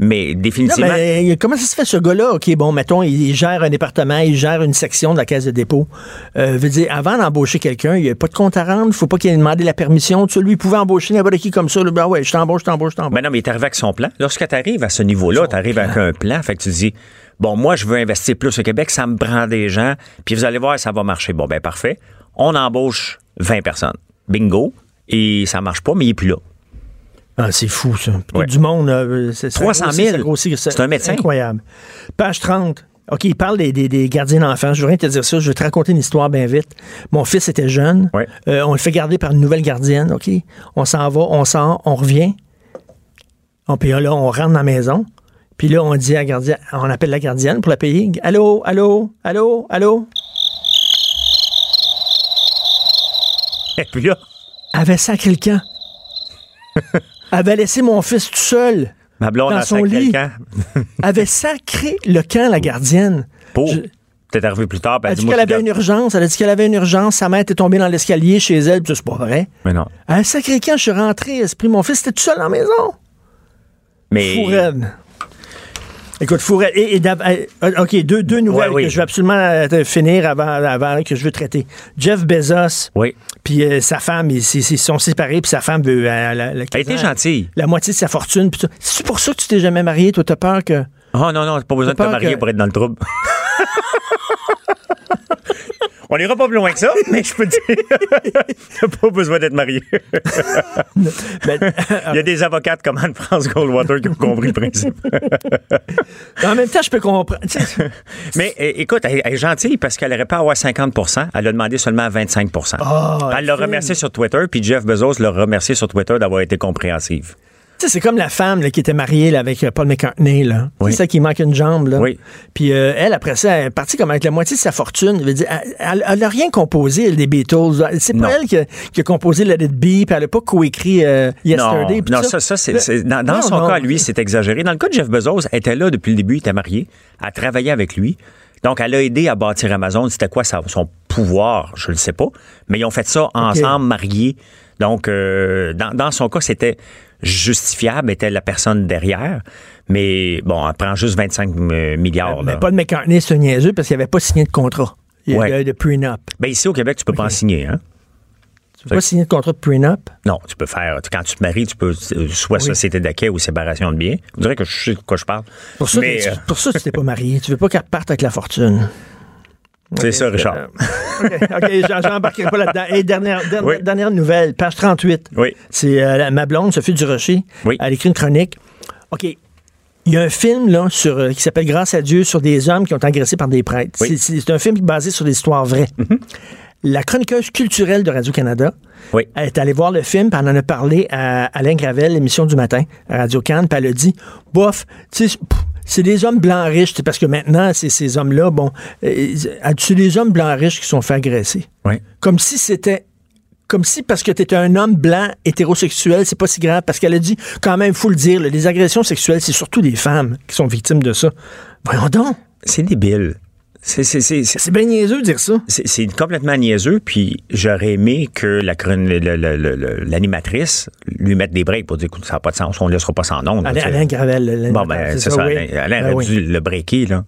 Mais Non, définitivement. mais euh, comment ça se fait, ce gars-là? OK, bon, mettons, il, gère un département, il gère une section de la caisse de dépôt. Euh, veut dire, avant d'embaucher quelqu'un, il n'y a pas de compte à rendre, il faut pas qu'il ait demandé la permission. Tu sais, lui, il pouvait embaucher n'importe qui comme ça. là, ben ouais, je t'embauche, je t'embauche, je t'embauche. Ben non, mais il est arrivé avec son plan. Lorsque tu arrives à ce niveau-là, tu arrives avec un plan. Fait que tu dis, bon, moi, je veux investir plus au Québec, ça me prend des gens, puis vous allez voir, ça va marcher. Bon, ben parfait. On embauche 20 personnes. Bingo. Et ça marche pas, mais il est plus là. Ah, c'est fou, ça. Ouais. Du monde. euh, c'est- ça 300 grossit, 000. ça grossit, ça- C'est un médecin. Incroyable. Page 30. OK, il parle des, des- des gardiens d'enfants. Je veux rien te dire ça. Je vais te raconter une histoire bien vite. Mon fils était jeune. Ouais. Euh, on le fait garder par une nouvelle gardienne. OK? On s'en va, on sort, on revient. On, puis là, on rentre dans la maison. Puis là, on dit à la gardienne, on appelle la gardienne pour la payer. Allô, allô, allô, allô? Et puis là, Elle avait sacré le camp. Elle avait laissé mon fils tout seul? ma blonde Dans a son lit? le camp. Elle avait sacré le camp, la gardienne. Pour. Je- T'es arrivé plus tard, ben Elle a dit qu'elle avait une urgence. Elle a dit qu'elle avait une urgence. Sa mère était tombée dans l'escalier chez elle. Puis c'est pas vrai. Mais non. Elle a sacré quand je suis rentré, esprit. Mon fils était tout seul dans la maison. Mais. Fourette. Écoute, Fourette. Et, euh, OK, deux, deux nouvelles Ouais, oui. que je veux absolument euh, finir avant, avant que je veux traiter. Jeff Bezos, Oui. puis euh, sa femme, ils ils- sont séparés, puis sa femme veut. euh, la, la- Elle était gentille. La moitié de sa fortune. puis tout. C'est pour ça que tu t'es jamais marié. Toi, t'as peur que. Oh non, non, t'as pas besoin de te marier que- pour être dans le trouble. On n'ira pas plus loin que ça, mais je peux te dire, t'as pas besoin d'être marié. Ben, Il y a des avocats comme Anne-France Goldwater qui ont compris le principe. en même temps, je peux comprendre. Mais écoute, elle, elle est gentille parce qu'elle aurait pas avoir 50% Elle a demandé seulement 25 Ah, Elle l'a remercié sur Twitter, puis Jeff Bezos l'a remercié sur Twitter d'avoir été compréhensive. Tu sais, c'est comme la femme là, qui était mariée là, avec euh, Paul McCartney. Là. Oui. C'est ça qui manque une jambe. Là. Oui. Puis euh, elle, après ça, elle est partie comme avec la moitié de sa fortune. Je veux dire, elle, elle, elle a rien composé, elle, des Beatles. C'est Non. pas elle qui a, qui a composé Let It Be, puis elle a pas coécrit euh, Yesterday. Non, non ça, ça, c'est, dans, dans non, son cas, lui, c'est exagéré. Dans le cas de Jeff Bezos, elle était là depuis le début, il était marié, elle travaillait avec lui. Donc, elle a aidé à bâtir Amazon. C'était quoi son pouvoir? Je ne le sais pas. Mais ils ont fait ça ensemble, mariés. Donc, euh, dans, dans son cas, c'était justifiable, était la personne derrière. Mais bon, elle prend juste 25 milliards. Mais là. Paul McCartney, c'est niaiseux parce qu'il avait pas signé de contrat. Il y Ouais. avait de prenup. Ben, ici, au Québec, tu peux pas en signer. Hein? Tu peux pas signer de contrat de prenup? Non, tu peux faire. Quand tu te maries, tu peux euh, soit société d'acquet ou séparation de biens. On dirait que je sais de quoi je parle. Pour ça, Mais que- euh, pour ça, tu t'es pas marié. Tu veux pas qu'elle parte avec la fortune. C'est ça, Richard. OK, OK, j'en- j'embarquerai pas là-dedans. Et dernière, dernière, Oui. dernière nouvelle, page 38. Oui. C'est euh, ma blonde, Sophie Durocher. Oui. Elle écrit une chronique. OK. Il y a un film là, sur, euh, qui s'appelle Grâce à Dieu sur des hommes qui ont été agressés par des prêtres. Oui. C'est- un film basé sur des histoires vraies. La chroniqueuse culturelle de Radio-Canada, Oui. elle est allée voir le film, puis elle en a parlé à Alain Gravel, l'émission du matin, à Radio-Can, puis elle a dit, bof, tu sais, c'est des hommes blancs riches, parce que maintenant, c'est ces hommes-là, bon, euh, c'est des hommes blancs riches qui sont fait agresser? Oui. Comme si c'était comme si parce que tu étais un homme blanc hétérosexuel, c'est pas si grave. Parce qu'elle a dit, quand même, faut le dire, là, les agressions sexuelles, c'est surtout des femmes qui sont victimes de ça. Voyons donc. C'est débile. C'est, c'est, c'est, c'est- C'est bien niaiseux de dire ça. c'est- c'est complètement niaiseux, puis j'aurais aimé que la, l'animatrice lui mette des breaks pour dire écoute, ça n'a pas de sens, on ne laissera pas sans nom. Alain, Alain Gravel. Bon, ben, c'est ça. oui. Alain, Alain Ben aurait oui. dû le breaker, là.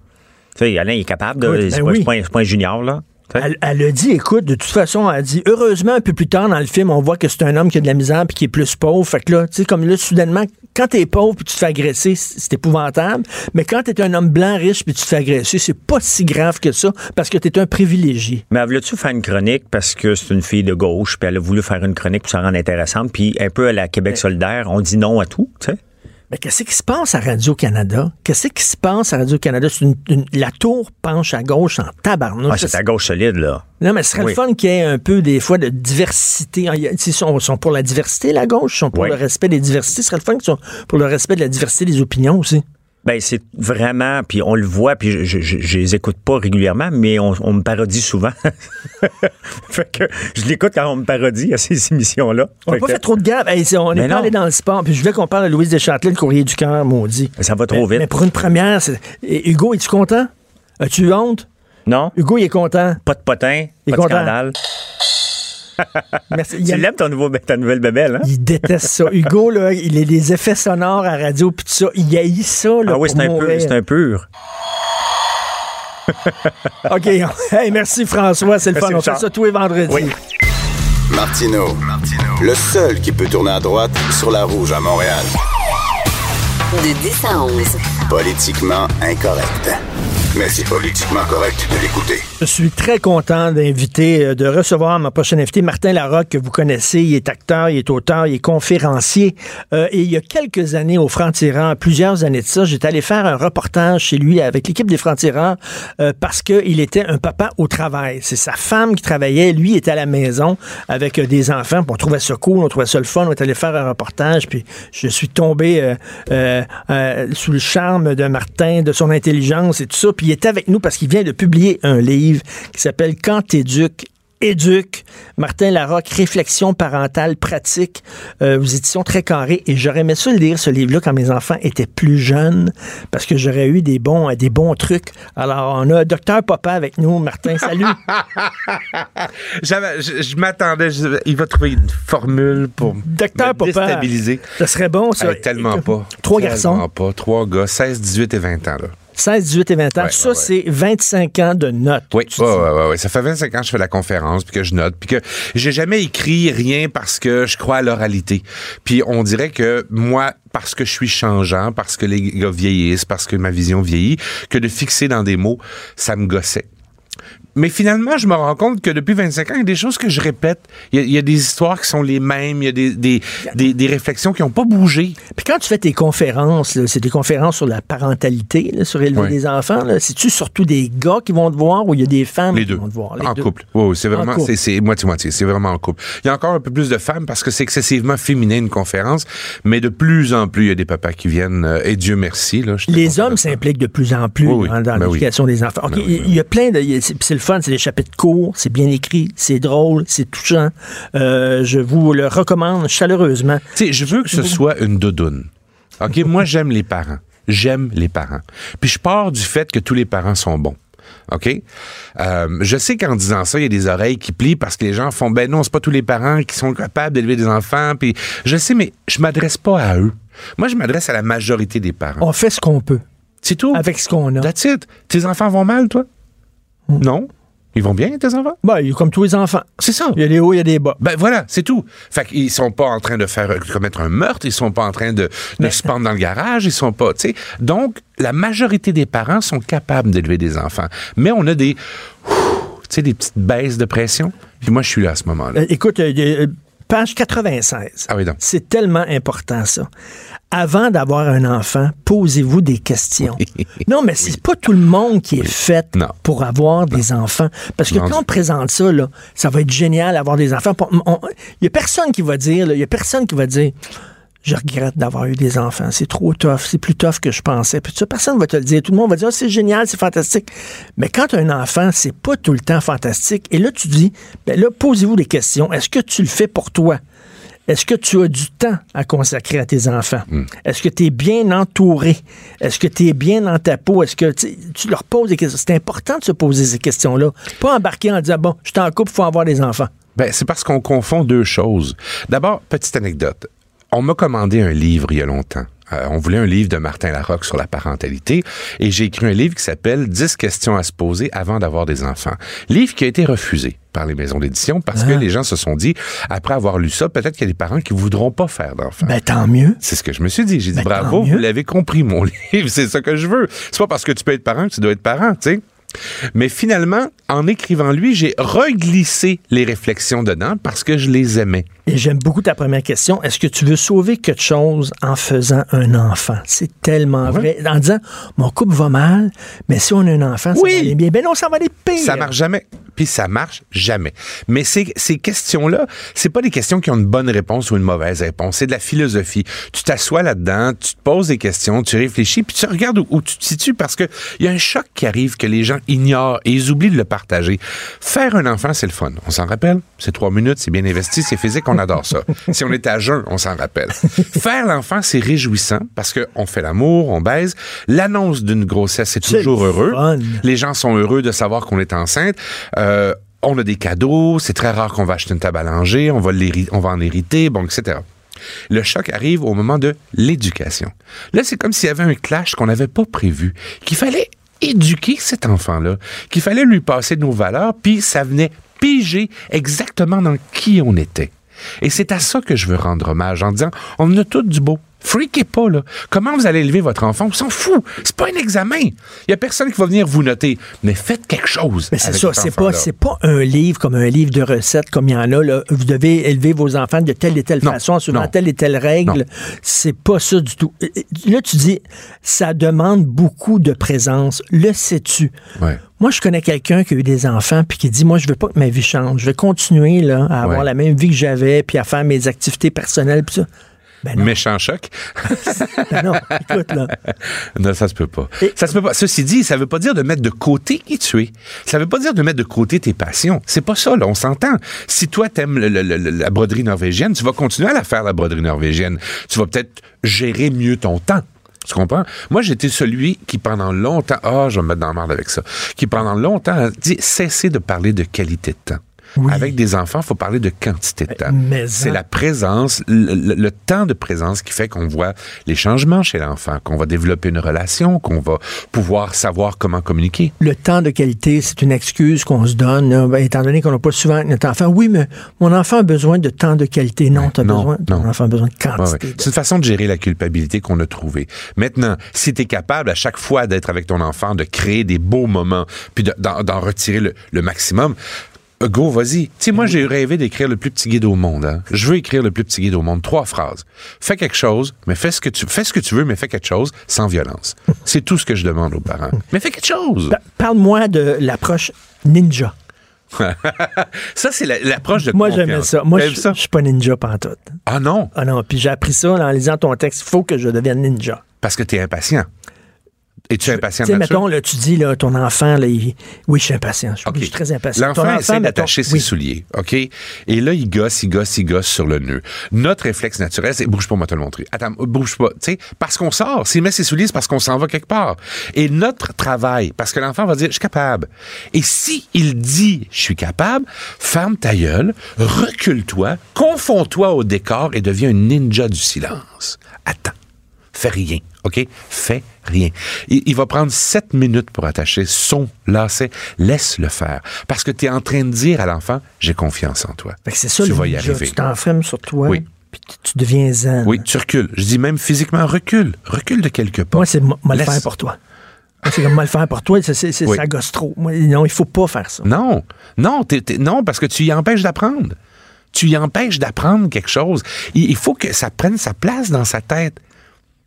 Tu sais, Alain est capable de. C'est, ben pas, oui. c'est pas un- c'est pas un junior, là. Elle, elle a dit, écoute, de toute façon, elle a dit, heureusement, un peu plus tard dans le film, on voit que c'est un homme qui a de la misère puis qui est plus pauvre. Fait que là, tu sais, comme là, soudainement, quand t'es pauvre puis tu te fais agresser, c'est épouvantable. Mais quand t'es un homme blanc riche puis tu te fais agresser, c'est pas si grave que ça parce que t'es un privilégié. Mais voulais-tu faire une chronique parce que c'est une fille de gauche, puis elle a voulu faire une chronique pour se rendre intéressante, puis un peu à la Québec solidaire, on dit non à tout, tu sais? Mais qu'est-ce qui se passe à Radio-Canada? Qu'est-ce qui se passe à Radio-Canada? C'est une- une- la tour penche à gauche en tabarnouche. Ah, c'est à gauche solide, là. Non, mais ce serait Oui. le fun qu'il y ait un peu, des fois, de diversité. Ah, Ils sont, sont pour la diversité, la gauche? Ils sont pour Oui. le respect des diversités? Ce serait le fun qu'ils soient pour le respect de la diversité des opinions aussi. Ben, c'est vraiment, puis on le voit, puis je, je, je, je les écoute pas régulièrement, mais on, on me parodie souvent. fait que je l'écoute quand on me parodie à ces émissions-là. On n'a pas que fait trop de. Hey, c'est- on Mais n'est pas non. allé dans le sport. Puis je voulais qu'on parle de Louise Deschâtelet, le courrier du cœur, maudit. Ça va trop mais, vite. Mais pour une première, Et Hugo, es-tu content? As-tu eu honte? Non? Hugo, il est content. Pas de potin, Il est pas de content. scandale. Merci. Il Tu aime- l'aimes ton nouveau, ta nouvelle bébelle, hein? Il déteste ça. Hugo, là, il a des effets sonores à radio puis tout ça. Il haït ça, là, Ah oui, pour c'est un, peu, mourir. c'est un pur. OK. Hey, merci, François. C'est le Merci, fun. On fait ça tous les vendredis. Oui. Martino, le seul qui peut tourner à droite sur la rouge à Montréal. De 10 à 11. Politiquement incorrect. Mais c'est politiquement correct de l'écouter. Je suis très content d'inviter, euh, de recevoir ma prochaine invité, Martin Larocque, que vous connaissez. Il est acteur, il est auteur, il est conférencier. Euh, et il y a quelques années, au Franc-Tirant, plusieurs années de ça, j'étais allé faire un reportage chez lui avec l'équipe des Francs-Tirants euh, parce qu'il était un papa au travail. C'est sa femme qui travaillait, lui était à la maison avec des enfants. On trouvait ça cool, on trouvait ça le fun. On est allé faire un reportage, puis je suis tombé sous le charme de Martin, de son intelligence et tout ça. Il était avec nous parce qu'il vient de publier un livre qui s'appelle Quand t'éduques, éduque. Martin Larocque, Réflexion parentale pratique euh, aux éditions très carrées. Et j'aurais aimé ça lire ce livre-là quand mes enfants étaient plus jeunes parce que j'aurais eu des bons, des bons trucs. Alors, on a Docteur Papa avec nous. Martin, salut. Je je m'attendais, il va trouver une formule pour Docteur me Papa. déstabiliser. Ça serait bon, ça. Hey, tellement pas. Trois Tellement garçons, pas. Trois gars, 16, 18 et 20 ans. Là. 16, 18 et 20 ans. Ouais, ça, ouais, c'est 25 ans de notes. Oui, ouais, ouais. Ça fait 25 ans que je fais la conférence, puis que je note, puis que j'ai jamais écrit rien parce que je crois à l'oralité. Puis on dirait que moi, parce que je suis changeant, parce que les gars vieillissent, parce que ma vision vieillit, que de fixer dans des mots, ça me gossait. Mais finalement, je me rends compte que depuis 25 ans, il y a des choses que je répète. Il y a, il y a des histoires qui sont les mêmes, il y a des, des, des, des réflexions qui n'ont pas bougé. Puis quand tu fais tes conférences, c'est des conférences sur la parentalité, là, sur élever Ouais. des enfants. C'est-tu surtout des gars qui vont te voir ou il y a des femmes Les qui deux. vont te voir? Les en deux. couple. Oui, oui, c'est En vraiment, couple. c'est, c'est moitié-moitié. C'est vraiment en couple. Il y a encore un peu plus de femmes parce que c'est excessivement féminin une conférence, mais de plus en plus, il y a des papas qui viennent, euh, et Dieu merci. Là, Les hommes s'impliquent de plus en plus Oui, oui. hein, dans Ben oui. l'éducation des enfants. OK, Ben oui, il ben il y a plein de. c'est le fun, c'est des chapitres courts, c'est bien écrit, c'est drôle, c'est touchant. Euh, je vous le recommande chaleureusement. Tu sais, je veux que ce soit une doudoune. OK, moi, j'aime les parents. J'aime les parents. Puis je pars du fait que tous les parents sont bons. OK? Euh, je sais qu'en disant ça, il y a des oreilles qui plient parce que les gens font, ben non, c'est pas tous les parents qui sont capables d'élever des enfants. Puis je sais, mais je m'adresse pas à eux. Moi, je m'adresse à la majorité des parents. On fait ce qu'on peut C'est tout. avec ce qu'on a. That's it. Tes enfants vont mal, toi? Non? Ils vont bien, tes enfants? Ben, comme tous les enfants. C'est ça. Il y a des hauts, il y a des bas. Ben voilà, c'est tout. Fait qu'ils sont pas en train de faire commettre un meurtre, ils sont pas en train de, de se pendre dans le garage, ils sont pas, tu sais. Donc la majorité des parents sont capables d'élever des enfants, mais on a des tu sais des petites baisses de pression. Puis moi je suis là à ce moment-là. Euh, écoute, euh, euh, page 96. Ah oui donc. C'est tellement important, ça. Avant d'avoir un enfant, posez-vous des questions. Non, mais c'est pas tout le monde qui est fait Non. pour avoir des enfants. Parce que Non, quand on présente ça, là, ça va être génial d'avoir des enfants. Il y a personne qui va dire, il y a personne qui va dire, je regrette d'avoir eu des enfants. C'est trop tough. C'est plus tough que je pensais. Puis ça, personne va te le dire. Tout le monde va dire, Ah, c'est génial, c'est fantastique. Mais quand tu as un enfant, c'est pas tout le temps fantastique. Et là, tu dis, ben là, posez-vous des questions. Est-ce que tu le fais pour toi? Est-ce que tu as du temps à consacrer à tes enfants? Est-ce que tu es bien entouré? Est-ce que tu es bien dans ta peau? Est-ce que tu, tu leur poses des questions? C'est important de se poser ces questions-là. Pas embarquer en disant, bon, je suis en couple, il faut avoir des enfants. Ben c'est parce qu'on confond deux choses. D'abord, petite anecdote. On m'a commandé un livre il y a longtemps. Euh, on voulait un livre de Martin Larocque sur la parentalité et j'ai écrit un livre qui s'appelle 10 questions à se poser avant d'avoir des enfants. Livre qui a été refusé par les maisons d'édition parce que les gens se sont dit, après avoir lu ça, peut-être qu'il y a des parents qui voudront pas faire d'enfants. Ben, tant mieux. C'est ce que je me suis dit. J'ai dit, Ben, bravo, vous l'avez compris, mon livre. C'est ça que je veux. C'est pas parce que tu peux être parent que tu dois être parent, tu sais. Mais finalement, en écrivant lui, j'ai reglissé les réflexions dedans parce que je les aimais. Et j'aime beaucoup ta première question. Est-ce que tu veux sauver quelque chose en faisant un enfant? C'est tellement vrai. En disant, mon couple va mal, mais si on a un enfant, ça va aller bien. Ben non, ça va aller pire. Ça marche jamais. Puis ça marche jamais. Mais ces, ces questions-là, c'est pas des questions qui ont une bonne réponse ou une mauvaise réponse. C'est de la philosophie. Tu t'assois là-dedans, tu te poses des questions, tu réfléchis, puis tu regardes où, où tu te situes parce que il y a un choc qui arrive que les gens ignorent et ils oublient de le partager. Faire un enfant, c'est le fun. On s'en rappelle? C'est trois minutes, c'est bien investi, c'est physique, on adore ça. si on est à jeun, on s'en rappelle. Faire l'enfant, c'est réjouissant parce qu'on fait l'amour, on baise. L'annonce d'une grossesse, c'est toujours heureux. fun. Les gens sont heureux de savoir qu'on est enceinte. Euh, on a des cadeaux. C'est très rare qu'on va acheter une table à langer. On va, on va en hériter, bon, etc. Le choc arrive au moment de l'éducation. Là, c'est comme s'il y avait un clash qu'on n'avait pas prévu, qu'il fallait éduquer cet enfant-là, qu'il fallait lui passer nos valeurs, puis ça venait piger exactement dans qui on était. Et c'est à ça que je veux rendre hommage en disant, on a tout du beau. Freakez pas, là. Comment vous allez élever votre enfant? On s'en fout. C'est pas un examen. Il y a personne qui va venir vous noter. Mais faites quelque chose. Mais c'est ça, c'est pas, c'est pas un livre comme un livre de recettes comme il y en a. Là. Vous devez élever vos enfants de telle et telle Non, façon, selon non. telle et telle règle. C'est pas ça du tout. Là, tu dis, ça demande beaucoup de présence. Le sais-tu? Ouais. Moi, je connais quelqu'un qui a eu des enfants puis qui dit, moi, je veux pas que ma vie change. Je vais continuer là, à avoir Ouais. la même vie que j'avais puis à faire mes activités personnelles. Puis ça. Ben Méchant choc. ben non. Écoute, là. Non, ça se peut pas. Et- Ça se peut pas. Ceci dit, ça veut pas dire de mettre de côté qui tu es. Ça veut pas dire de mettre de côté tes passions. C'est pas ça, là. On s'entend. Si toi, t'aimes la broderie norvégienne, tu vas continuer à la faire, la broderie norvégienne. Tu vas peut-être gérer mieux ton temps. Tu comprends? Moi, j'étais celui qui, pendant longtemps, ah, je vais me mettre dans la merde avec ça, qui, pendant longtemps, a dit, cessez de parler de qualité de temps. Oui. Avec des enfants, il faut parler de quantité de temps. mais C'est en- la présence, le, le- le temps de présence qui fait qu'on voit les changements chez l'enfant, qu'on va développer une relation, qu'on va pouvoir savoir comment communiquer. le temps de qualité, c'est une excuse qu'on se donne, là, ben, étant donné qu'on n'a pas souvent notre enfant. Oui, mais mon enfant a besoin de temps de qualité. Non, tu as non, besoin, ton non. enfant a besoin de Ouais, ouais. quantité. C'est une façon de gérer la culpabilité qu'on a trouvée. Maintenant, si tu es capable à chaque fois d'être avec ton enfant, de créer des beaux moments, puis de- d'en retirer le, le maximum, go, vas-y. Tu sais, moi, j'ai rêvé d'écrire le plus petit guide au monde. hein. Je veux écrire le plus petit guide au monde. Trois phrases. Fais quelque chose, mais fais ce que tu, fais ce que tu veux, mais fais quelque chose sans violence. C'est tout ce que je demande aux parents. Mais fais quelque chose. Pa- Parle-moi de l'approche ninja. Ça, c'est la- l'approche de Moi, j'aimais ça. Moi, je suis pas ninja pantoute. Ah non, Ah non, puis j'ai appris ça en lisant ton texte. Il faut que je devienne ninja. parce que tu es impatient. Es-tu impatient Tu de mettons, là, tu dis, là, ton enfant, là, il- oui, je suis impatient. Je, suis très impatient. L'enfant essaie mettons- d'attacher ses oui. souliers, OK? Et là, il gosse, il gosse, il gosse sur le nœud. Notre réflexe naturel, c'est bouge pas, moi te le montrer. Attends, bouge pas. Tu sais, parce qu'on sort. S'il met ses souliers, c'est parce qu'on s'en va quelque part. Et notre travail, parce que l'enfant va dire, je suis capable. Et si il dit, je suis capable, ferme ta gueule, recule-toi, confonds-toi au décor et deviens un ninja du silence. Attends. Fais rien, OK? Fais rien. Il, il va prendre sept minutes pour attacher son lacet. Laisse-le faire. Parce que tu es en train de dire à l'enfant, j'ai confiance en toi. C'est ça, tu vas y arriver. Tu t'enfermes sur toi, Oui. puis tu- deviens zen. Oui, tu recules. Je dis même physiquement, recule. Recule de quelques pas. Moi, c'est Laisse- faire pour toi. C'est comme le faire pour toi, c'est, Oui. ça gosse trop. Moi, non, il faut pas faire ça. Non, non, non, parce que tu y empêches d'apprendre. Tu y empêches d'apprendre quelque chose. Il, il faut que ça prenne sa place dans sa tête.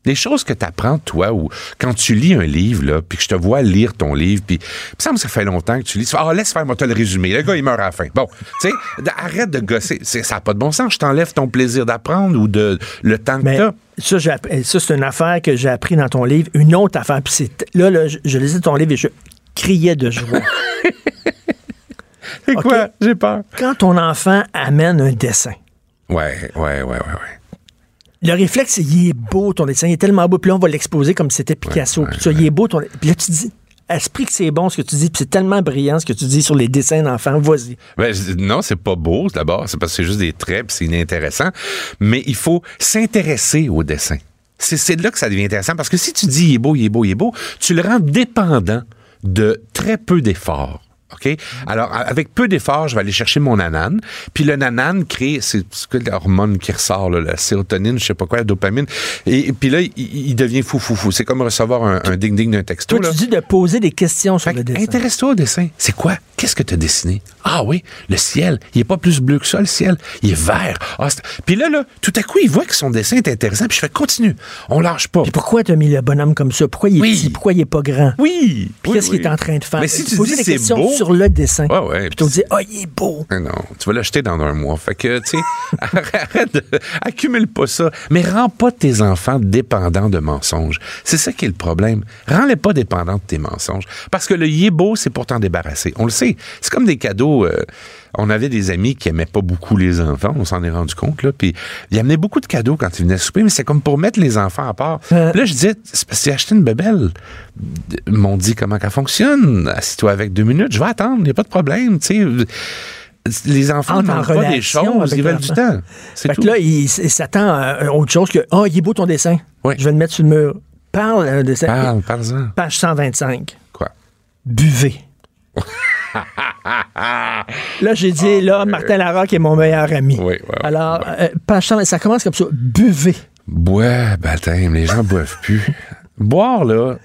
Les choses que tu apprends, toi, ou quand tu lis un livre, là, puis que je te vois lire ton livre, puis il me semble que ça fait longtemps que tu lis. Ah, laisse faire, moi, te le résumé. Le gars, il meurt à la fin. Bon, tu sais, arrête de gosser. C'est- Ça n'a pas de bon sens. Je t'enlève ton plaisir d'apprendre ou de le temps que Mais t'as. ça, ça, c'est une affaire que j'ai appris dans ton livre. Une autre affaire. Puis c'est, là, là, je, je lisais ton livre et je criais de joie. C'est quoi? J'ai peur. Quand ton enfant amène un dessin, Ouais, ouais, ouais, ouais, ouais. Le réflexe, c'est il est beau ton dessin, il est tellement beau. Puis là, on va l'exposer comme si c'était Picasso. puis ça, il est beau ton. Puis là, tu dis, esprit que c'est bon ce que tu dis, puis c'est tellement brillant ce que tu dis sur les dessins d'enfants. Vas-y. Ben, non, c'est pas beau, d'abord. C'est parce que c'est juste des traits, puis c'est inintéressant. Mais il faut s'intéresser au dessin. C'est, c'est là que ça devient intéressant. Parce que si tu dis il est beau, il est beau, il est beau, tu le rends dépendant de très peu d'efforts. OK? Alors, avec peu d'efforts, je vais aller chercher mon nanane. Puis le nanane crée, c'est c'est quoi l'hormone qui ressort, là, la sérotonine, je sais pas quoi, la dopamine. Et, et puis là, il, il devient fou, fou, fou. C'est comme recevoir un, ding-ding d'un texto. Toi, là. tu dis de poser des questions sur Fait le que dessin. Intéresse-toi au dessin. C'est quoi? Qu'est-ce que tu as dessiné? Ah oui, le ciel. Il est pas plus bleu que ça, le ciel. Il est vert. Ah, puis là, là, tout à coup, il voit que son dessin est intéressant. Puis je fais continue. On lâche pas. Puis pourquoi tu as mis le bonhomme comme ça? Pourquoi il est Oui. petit? Pourquoi il est pas grand? Oui. Puis oui, qu'est-ce oui. qu'il est en train de faire? Mais si tu dis c'est beau. Sur le dessin. Ouais, ouais. Puis tu dis, ah, il est beau. Non, tu vas l'acheter dans un mois. Fait que, tu sais, arrête de, accumule pas ça. Mais rends pas tes enfants dépendants de mensonges. C'est ça qui est le problème. Rends-les pas dépendants de tes mensonges. Parce que le il est beau, c'est pour t'en débarrasser. On le sait. C'est comme des cadeaux. euh, on avait des amis qui aimaient pas beaucoup les enfants. On s'en est rendu compte, là. Puis, ils amenaient beaucoup de cadeaux quand ils venaient souper, mais c'est comme pour mettre les enfants à part. Euh. Là, je disais, c'est parce que acheté une bébelle. Ils m'ont dit comment qu'elle fonctionne. Assis-toi avec deux minutes. Je vais attendre. Il n'y a pas de problème, tu sais les enfants demandent pas des choses, ils veulent du temps. C'est Fait tout. que là, il, il s'attend à autre chose que, ah, il est beau ton dessin. Oui. Je vais le mettre sur le mur. Parle euh, de ça. Parle, parle-en. Page 125. Quoi? Buvez. là, j'ai dit, là, Martin Larocque est mon meilleur ami. Oui, oui, Alors, euh, page 125, ça commence comme ça. Buvez. Bois, baptême, les gens boivent plus. Boire, là,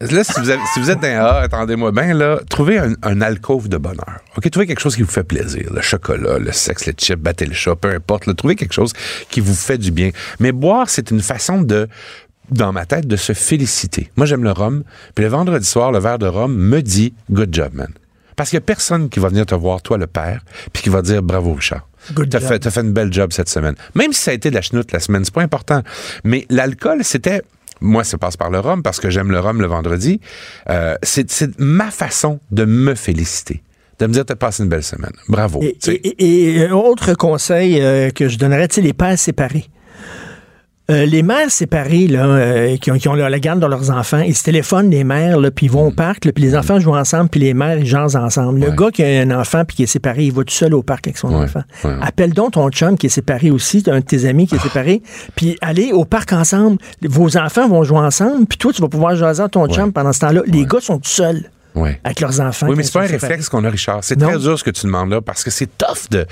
Là, si vous, avez- si vous êtes dans A, attendez-moi bien, là, trouvez un, un alcôve de bonheur. OK? Trouvez quelque chose qui vous fait plaisir. Le chocolat, le sexe, le chip, battez le chat, peu importe. là. trouvez quelque chose qui vous fait du bien. Mais boire, c'est une façon de, dans ma tête, de se féliciter. Moi, j'aime le rhum. Puis le vendredi soir, le verre de rhum me dit good job, man. Parce qu'il n'y a personne qui va venir te voir, toi, le père, puis qui va dire bravo, Richard. Good T'as fait, t'as fait une belle job cette semaine. Même si ça a été de la chenoute la semaine, c'est pas important. Mais l'alcool, c'était. Moi, ça passe par le rhum parce que j'aime le rhum le vendredi. Euh, c'est c'est ma façon de me féliciter. De me dire, t'as passé une belle semaine. Bravo. Et, et- et- et un autre conseil euh, que je donnerais, tu sais, les pères séparés. Euh, les mères séparées, là, euh, qui, ont, qui ont leur- la garde de leurs enfants, ils se téléphonent, les mères, là, puis ils vont au parc, là, puis les enfants jouent ensemble, puis les mères, ils jasent ensemble. Le Ouais. gars qui a un enfant puis qui est séparé, il va tout seul au parc avec son Ouais, enfant. ouais. Appelle donc ton chum qui est séparé aussi, un de tes amis qui est séparé, puis allez au parc ensemble. Vos enfants vont jouer ensemble, puis toi, tu vas pouvoir jaser à ton chum pendant ce temps-là. Les gars sont tout seuls Ouais. avec leurs enfants. Oui, mais c'est pas un réflexe qu'on a, Richard. C'est très dur ce que tu demandes là parce que c'est tough de. Tu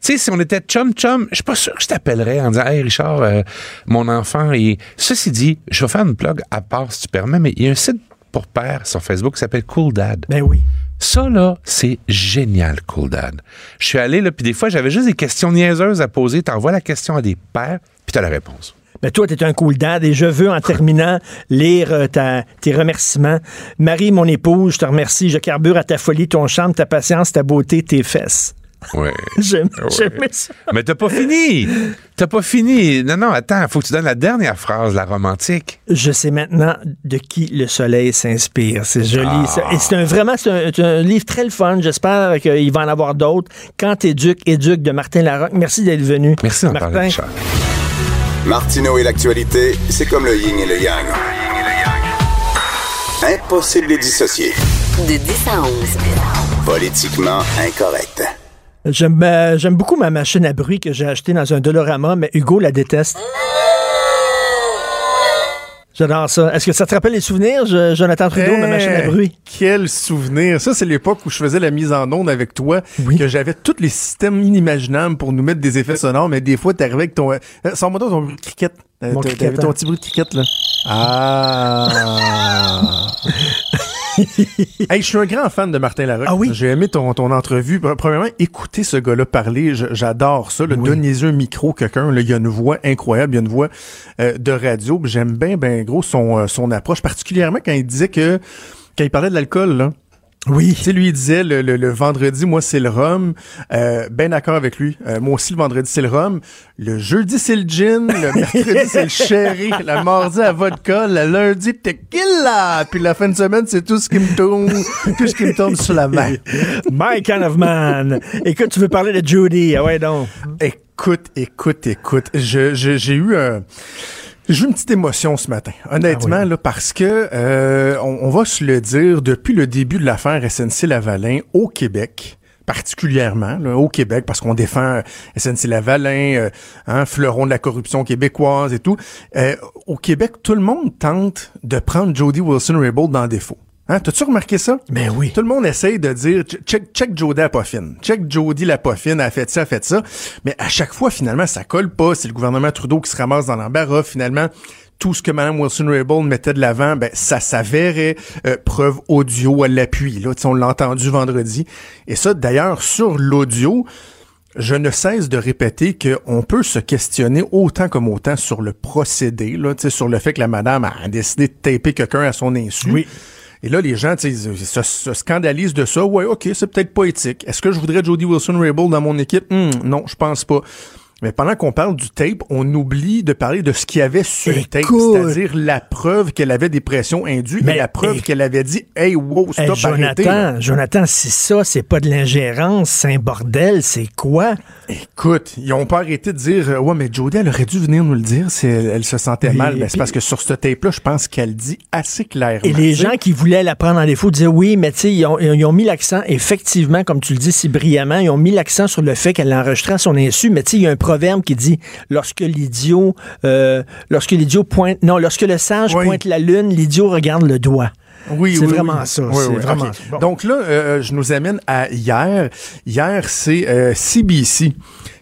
sais, si on était chum-chum, je suis pas sûr que je t'appellerais en disant Hey, Richard, euh, mon enfant est. Ceci dit, je vais faire une plug à part si tu permets, mais il y a un site pour père sur Facebook qui s'appelle Cool Dad. Ben oui. Ça, là, c'est génial, Cool Dad. Je suis allé, là, puis des fois, j'avais juste des questions niaiseuses à poser. T'envoies la question à des pères, puis t'as la réponse. Ben toi, t'es un cool dad et je veux, en terminant, lire euh, ta- tes remerciements. Marie, mon épouse, je te remercie. Je carbure à ta folie, ton charme, ta patience, ta beauté, tes fesses. Ouais. J'aime Ouais. j'aimais ça. Mais t'as pas fini! T'as pas fini! Non, non, attends, faut que tu donnes la dernière phrase, la romantique. Je sais maintenant de qui le soleil s'inspire. C'est joli. Ah. ça. Et c'est un, vraiment c'est un, un livre très le fun. J'espère qu'il va en avoir d'autres. Quand t'éduques, éduque de Martin Larocque. Merci d'être venu. Merci Martin. parler. Martineau et l'actualité, c'est comme le yin et le yang. Impossible de les dissocier. De 10 à 11. Politiquement incorrect. J'aime euh, j'aime beaucoup ma machine à bruit que j'ai achetée dans un Dolorama, mais Hugo la déteste. J'adore ça. Est-ce que ça te rappelle les souvenirs, je- Jonathan Trudeau, ma machine à Eh, bruit? Quel souvenir. Ça, c'est l'époque où je faisais la mise en onde avec toi, Oui. que j'avais tous les systèmes inimaginables pour nous mettre des effets sonores, mais des fois, t'arrivais avec ton... Euh, Sors-moi donc ton bruit de cricket. Euh, T'avais ton hein. petit bruit de cricket, là. Ah... hey, je suis un grand fan de Martin Larocque. Ah oui? J'ai aimé ton, ton entrevue. Premièrement, écouter ce gars-là parler, j'adore ça. là. Donnez-y un micro, quelqu'un. Il y a une voix incroyable, il y a une voix euh, de radio. J'aime bien, ben gros, son, euh, son approche, particulièrement quand il disait que quand il parlait de l'alcool, là. Oui. Tu sais, lui, il disait le, le- le vendredi, moi, c'est le rhum. Euh, ben d'accord avec lui. Euh, moi aussi, le vendredi, c'est le rhum. Le jeudi, c'est le gin. Le mercredi, c'est le sherry. Le mardi, à vodka. Le lundi, tequila. Puis la fin de semaine, c'est tout ce qui me tombe, tout ce qui me tombe sur la main. My kind of man. Écoute, tu veux parler de Judy. Ah ouais, donc. Écoute, écoute, écoute. Je, je- j'ai eu un. J'ai une petite émotion ce matin, honnêtement, Ah là, parce que euh, on, on va se le dire, depuis le début de l'affaire SNC-Lavalin au Québec, particulièrement là, au Québec, parce qu'on défend SNC-Lavalin, euh, hein, fleuron de la corruption québécoise et tout, euh, au Québec, tout le monde tente de prendre Jody Wilson-Raybould dans défaut. Hein, T'as-tu remarqué ça? Ben oui. Tout le monde essaye de dire check, check Jody la poffine. Check Jody la poffine, elle a fait ça, a fait ça. Mais à chaque fois, finalement, ça colle pas. C'est le gouvernement Trudeau qui se ramasse dans l'embarras. Finalement, tout ce que Mme Wilson-Raybould mettait de l'avant, ben, ça s'avérait euh, preuve audio à l'appui. Là, on l'a entendu vendredi. Et ça, d'ailleurs, sur l'audio, je ne cesse de répéter qu'on peut se questionner autant comme autant sur le procédé, là, sur le fait que la madame a décidé de taper quelqu'un à son insu. Oui. Et là, les gens se, se scandalisent de ça. Ouais, OK, c'est peut-être pas éthique. Est-ce que je voudrais Jody Wilson-Raybould dans mon équipe? Hmm, non, je pense pas. Mais pendant qu'on parle du tape, on oublie de parler de ce qu'il y avait sur le tape, c'est-à-dire la preuve qu'elle avait des pressions indues Mais- et la preuve qu'elle avait dit « Hey, wow, Hey, stop, arrêtez. Jonathan, Jonathan, si ça, c'est pas de l'ingérence, c'est un bordel, c'est quoi? Écoute, ils ont pas arrêté de dire euh, ouais mais Jodie elle aurait dû venir nous le dire si elle, elle se sentait mal. Mais c'est puis- parce que sur ce tape là, je pense qu'elle dit assez clairement. Et les gens qui voulaient la prendre en défaut disaient oui, mais tu sais, ils ont, ils ont mis l'accent, effectivement, comme tu le dis si brillamment, ils ont mis l'accent sur le fait qu'elle l'enregistrait à son insu, mais tu sais, il y a un proverbe qui dit lorsque l'idiot, euh, lorsque l'idiot pointe, non, lorsque le sage Oui. pointe la lune, l'idiot regarde le doigt. Oui, C'est oui, vraiment oui. ça, Oui, c'est oui, vraiment ok. ça. Bon. Donc là, euh, je nous amène à hier. Hier, c'est euh, CBC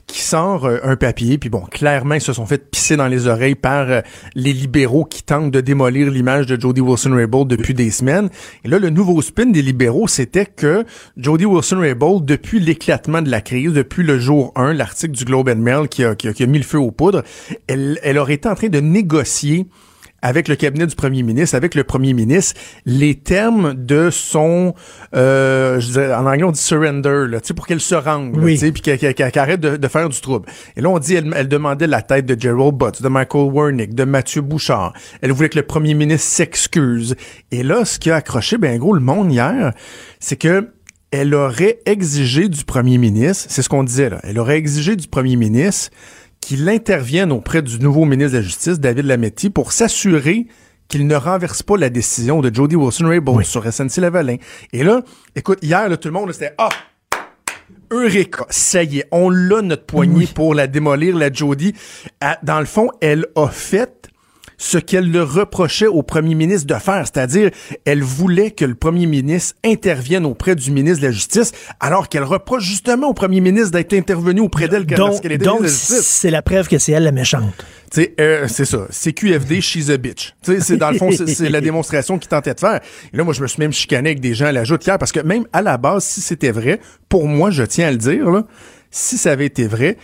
qui sort euh, un papier, puis bon, clairement, ils se sont fait pisser dans les oreilles par euh, les libéraux qui tentent de démolir l'image de Jody Wilson-Raybould depuis des semaines. Et là, le nouveau spin des libéraux, c'était que Jody Wilson-Raybould, depuis l'éclatement de la crise, depuis le jour 1, l'article du Globe and Mail qui a, mis le feu aux poudres, elle, elle aurait été en train de négocier avec le cabinet du premier ministre, avec le premier ministre, les termes de son, euh, je dirais, en anglais on dit surrender, là, pour qu'elle se rende, Oui. tu sais, puis qu'elle arrête de, de faire du trouble. Et là on dit, elle, elle demandait la tête de Gerald Butts, de Michael Wernick, de Mathieu Bouchard. Elle voulait que le premier ministre s'excuse. Et là, ce qui a accroché, ben gros, le monde hier, c'est que elle aurait exigé du premier ministre, c'est ce qu'on disait là, elle aurait exigé du premier ministre qu'il intervienne auprès du nouveau ministre de la Justice, David Lametti, pour s'assurer qu'il ne renverse pas la décision de Jody Wilson-Raybould sur SNC-Lavalin. Et là, écoute, hier, là, tout le monde, c'était « Ah! Eureka! Ça y est, on l'a, notre poignée, pour la démolir, la Jody. Dans le fond, elle a fait ce qu'elle le reprochait au premier ministre de faire, c'est-à-dire elle voulait que le premier ministre intervienne auprès du ministre de la Justice, alors qu'elle reproche justement au premier ministre d'être intervenu auprès d'elle parce qu'elle était donc de c'est la preuve que c'est elle la méchante. Euh, c'est ça. CQFD, she's a bitch. C'est dans le fond, c'est c'est la démonstration qu'il tentait de faire. Et là, moi, je me suis même chicané avec des gens à la joute hier parce que même à la base, si c'était vrai, pour moi, je tiens à le dire, là, si ça avait été vrai,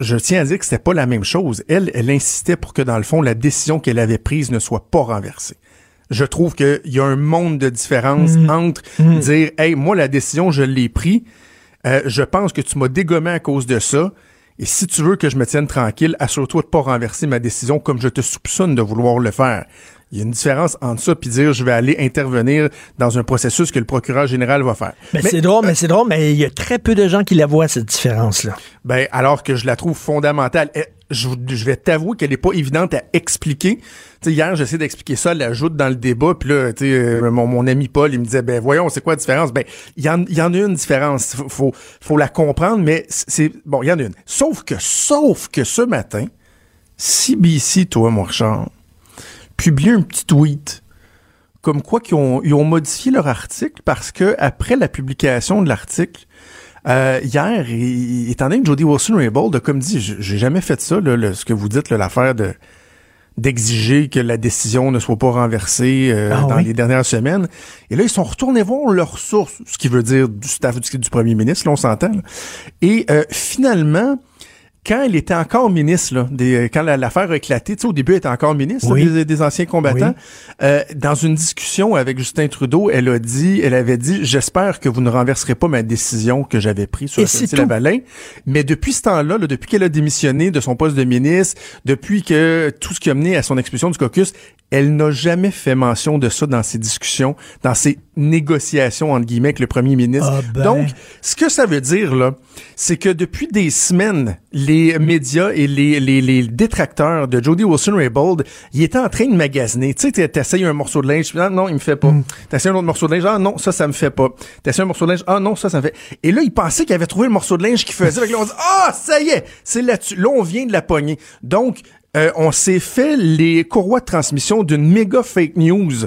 je tiens à dire que c'était pas la même chose. Elle, elle insistait pour que, dans le fond, la décision qu'elle avait prise ne soit pas renversée. Je trouve qu'il y a un monde de différence entre dire, hey, moi, la décision, je l'ai prise. Euh, je pense que tu m'as dégommé à cause de ça. Et si tu veux que je me tienne tranquille, assure-toi de pas renverser ma décision comme je te soupçonne de vouloir le faire. Il y a une différence entre ça puis dire je vais aller intervenir dans un processus que le procureur général va faire. Mais, Mais- c'est drôle, mais c'est drôle, mais il y a très peu de gens qui la voient, cette différence-là. Ben, alors que je la trouve fondamentale. Je, je vais t'avouer qu'elle est pas évidente à expliquer. Hier, j'essaie d'expliquer ça, l'ajoute dans le débat, puis là, euh, mon, mon ami Paul, il me disait, ben voyons, c'est quoi la différence? Ben, il y en, il y en a une différence. Faut, faut, faut la comprendre, mais c'est bon, il y en a une. Sauf que, sauf que ce matin, CBC, toi, mon Richard, publie un petit tweet comme quoi qu'ils ont, ils ont modifié leur article parce que après la publication de l'article, euh, hier, étant donné que Jody Wilson-Raybould a comme dit, j'ai jamais fait ça, là, le- ce que vous dites, l'affaire de d'exiger que la décision ne soit pas renversée euh, Ah dans oui? les dernières semaines. Et là, ils sont retournés voir leurs sources, ce qui veut dire du staff du, du premier ministre, là, on s'entend. Et euh, finalement, quand elle était encore ministre, là, des, quand la- l'affaire a éclaté, tu sais, au début, elle était encore ministre là, des, des anciens combattants. Euh, dans une discussion avec Justin Trudeau, elle a dit, elle avait dit, j'espère que vous ne renverserez pas ma décision que j'avais prise sur Et la. Lavalin. Mais depuis ce temps-là, là, depuis qu'elle a démissionné de son poste de ministre, depuis que tout ce qui a mené à son expulsion du caucus, elle n'a jamais fait mention de ça dans ses discussions, dans ses négociations entre guillemets avec le premier ministre. Ah ben. Donc, ce que ça veut dire là, c'est que depuis des semaines, les médias et les, les, les détracteurs de Jody Wilson-Raybould, ils étaient en train de magasiner. Tu sais, t'es- t'essayes un morceau de linge, ah non, il me fait pas. T'essayes un autre morceau de linge, ah non, ça, ça me fait pas. T'essayes un morceau de linge, ah non, ça, ça me fait. Et là, ils pensaient qu'ils avaient trouvé le morceau de linge qui faisait. Là, on dit, ah, ça y est, c'est là-dessus. Là, on vient de la pogner. Donc, euh, on s'est fait les courroies de transmission d'une méga fake news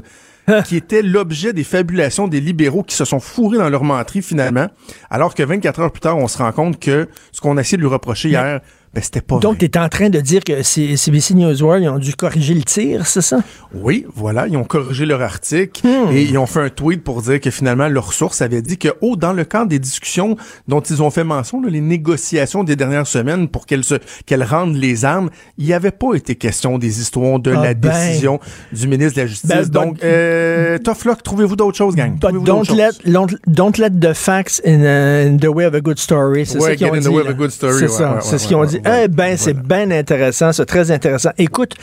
qui était l'objet des fabulations des libéraux qui se sont fourrés dans leur menterie finalement, alors que 24 heures plus tard, on se rend compte que ce qu'on a essayé de lui reprocher hier, ben c'était pas Donc, tu es en train de dire que CBC News World, ils ont dû corriger le tir, c'est ça? Oui, voilà, ils ont corrigé leur article Hmm. et ils ont fait un tweet pour dire que finalement leur source avait dit que, oh, dans le cadre des discussions dont ils ont fait mention, là, les négociations des dernières semaines pour qu'elles rendent les armes, il n'y avait pas été question des histoires de Ah la ben. décision du ministre de la Justice. Ben, Donc, euh, tough luck, trouvez-vous d'autres choses, gang? But don't let, don't, don't let the facts in, uh, in the way of a good story. C'est Ouais, ça qu'ils ont dit. C'est ouais, ça. c'est ce qu'ils ont ouais, dit. eh ben, c'est bien intéressant, c'est très intéressant. Écoute,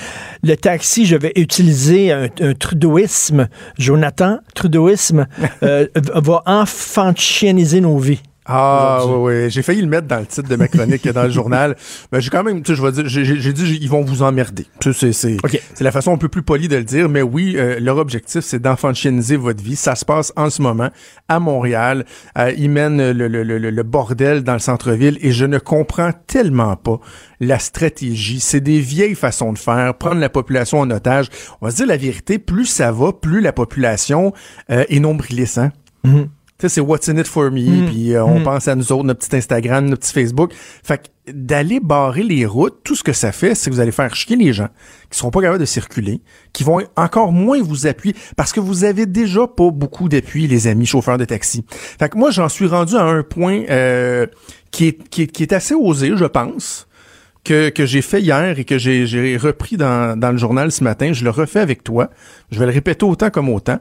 le taxi, je vais utiliser un, un trudeauisme. Jonathan, trudeauisme euh, va enfantianiser nos vies. Ah oui, oui. J'ai failli le mettre dans le titre de ma chronique dans le journal. Mais j'ai quand même, tu sais, je vais dire, j'ai- dit, ils vont vous emmerder. Tu sais, C'est c'est- OK. c'est la façon un peu plus polie de le dire, mais oui, euh, leur objectif, c'est d'enfantianiser votre vie. Ça se passe en ce moment à Montréal. Euh, ils mènent le, le, le, le bordel dans le centre-ville et je ne comprends tellement pas la stratégie. C'est des vieilles façons de faire, prendre la population en otage. On va se dire la vérité, plus ça va, plus la population euh, est nombriliste. hein. Tu sais, c'est what's in it for me, puis euh, on pense à nous autres, notre petit Instagram, notre petit Facebook. Fait que d'aller barrer les routes, tout ce que ça fait, c'est que vous allez faire chier les gens qui seront pas capables de circuler, qui vont encore moins vous appuyer, parce que vous avez déjà pas beaucoup d'appui, les amis chauffeurs de taxi. Fait que moi, j'en suis rendu à un point euh, qui, est, qui, est, qui est assez osé, je pense que, que j'ai fait hier et que j'ai j'ai repris dans, dans le journal ce matin, je le refais avec toi. Je vais le répéter autant comme autant.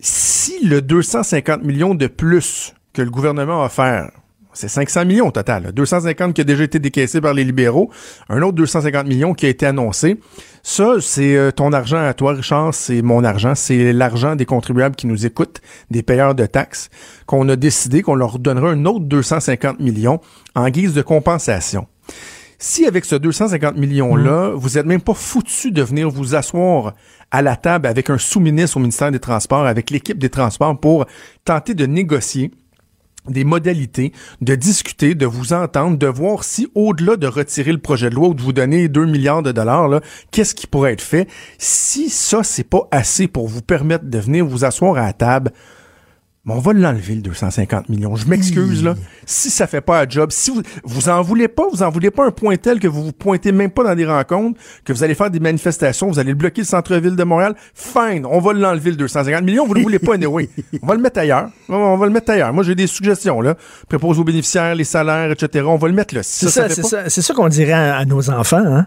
Si le 250 millions de plus que le gouvernement a offert, c'est 500 millions au total, là. 250 qui a déjà été décaissé par les libéraux, un autre 250 millions qui a été annoncé. Ça, c'est euh, ton argent à toi, Richard, c'est mon argent, c'est l'argent des contribuables qui nous écoutent, des payeurs de taxes, qu'on a décidé qu'on leur donnera un autre 250 millions en guise de compensation. Si avec ce 250 millions-là, vous êtes même pas foutu de venir vous asseoir à la table avec un sous-ministre au ministère des Transports, avec l'équipe des Transports pour tenter de négocier des modalités, de discuter, de vous entendre, de voir si au-delà de retirer le projet de loi ou de vous donner 2 milliards de dollars, qu'est-ce qui pourrait être fait? Si ça, c'est pas assez pour vous permettre de venir vous asseoir à la table, mais on va l'enlever, le 250 millions. Je m'excuse, là. Si ça fait pas un job, si vous, vous en voulez pas, vous en voulez pas un point tel que vous vous pointez même pas dans des rencontres, que vous allez faire des manifestations, vous allez bloquer le centre-ville de Montréal, fine, on va l'enlever, le 250 millions. Vous le voulez pas, anyway. On va le mettre ailleurs. On va le mettre ailleurs. Moi, j'ai des suggestions, là. Prépose aux bénéficiaires, les salaires, etc. On va le mettre là. Si C'est ça, c'est ça, c'est ça qu'on dirait à, à nos enfants, hein?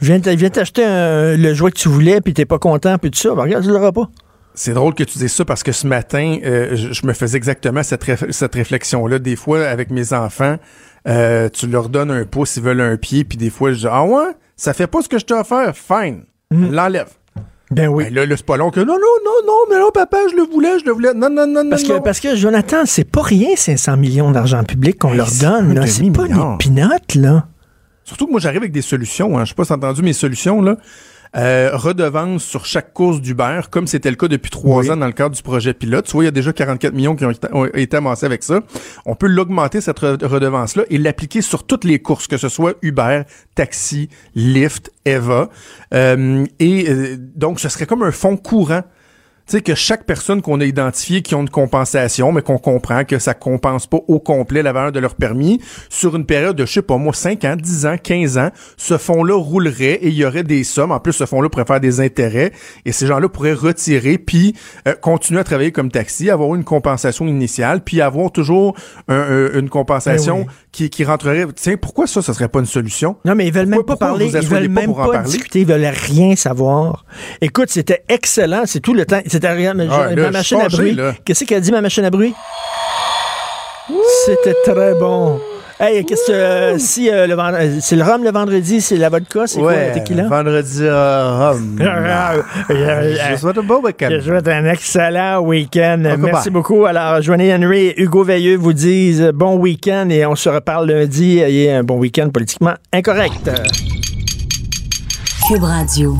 Viens t'acheter le jouet que tu voulais, puis t'es pas content, puis tout ça. Ben, regarde, tu l'auras pas. C'est drôle que tu dises ça parce que ce matin, euh, je, je me faisais exactement cette, réf- cette réflexion-là. Des fois, avec mes enfants, euh, tu leur donnes un pouce, ils veulent un pied, puis des fois, je dis Ah ouais, ça fait pas ce que je t'ai offert, fine, l'enlève. Ben oui. Ben là, là c'est pas long que non, non, non, non, mais non, papa, je le voulais, je le voulais. Non, non, non, Parce non. que, non. parce que, Jonathan, c'est pas rien, 500 millions d'argent public qu'on Hey, leur donne. C'est pas des pinottes, là. Surtout que moi, j'arrive avec des solutions. Hein. Je sais pas si entendu mes solutions, là. Euh, redevance sur chaque course d'Uber, comme c'était le cas depuis trois Oui. ans dans le cadre du projet pilote. Tu vois, il y a déjà 44 millions qui ont été, ont été amassés avec ça. On peut l'augmenter, cette re- redevance-là, et l'appliquer sur toutes les courses, que ce soit Uber, Taxi, Lyft, Eva. Euh, et euh, donc, ce serait comme un fonds courant tu sais, que chaque personne qu'on a identifiée qui ont une compensation, mais qu'on comprend que ça compense pas au complet la valeur de leur permis, sur une période de, je sais pas moi, 5 ans, 10 ans, 15 ans, ce fonds-là roulerait et il y aurait des sommes. En plus, ce fonds-là pourrait faire des intérêts et ces gens-là pourraient retirer puis euh, continuer à travailler comme taxi, avoir une compensation initiale, puis avoir toujours un- un- une compensation Ben oui. qui, qui rentrerait. Tiens, pourquoi ça, ça serait pas une solution? Non, mais ils veulent même pas parler, ils veulent pas même pas discuter, ils veulent rien savoir. Écoute, c'était excellent, c'est tout le temps. C'était rien, mais Ah, là, ma machine à bruit. Qu'est-ce qu'elle a dit, ma machine à bruit? C'était très bon. Hey, qu'est-ce que euh, si euh, le vend- c'est le rhum le vendredi, c'est la vodka, c'est quoi le tequila? vendredi euh, rhum. Je vous souhaite un bon week-end. Je souhaite un excellent week-end. Merci beaucoup. Alors, Joanie Henry et Hugo Veilleux vous disent euh, bon week-end et on se reparle lundi et un bon week-end politiquement incorrect. Cube Radio.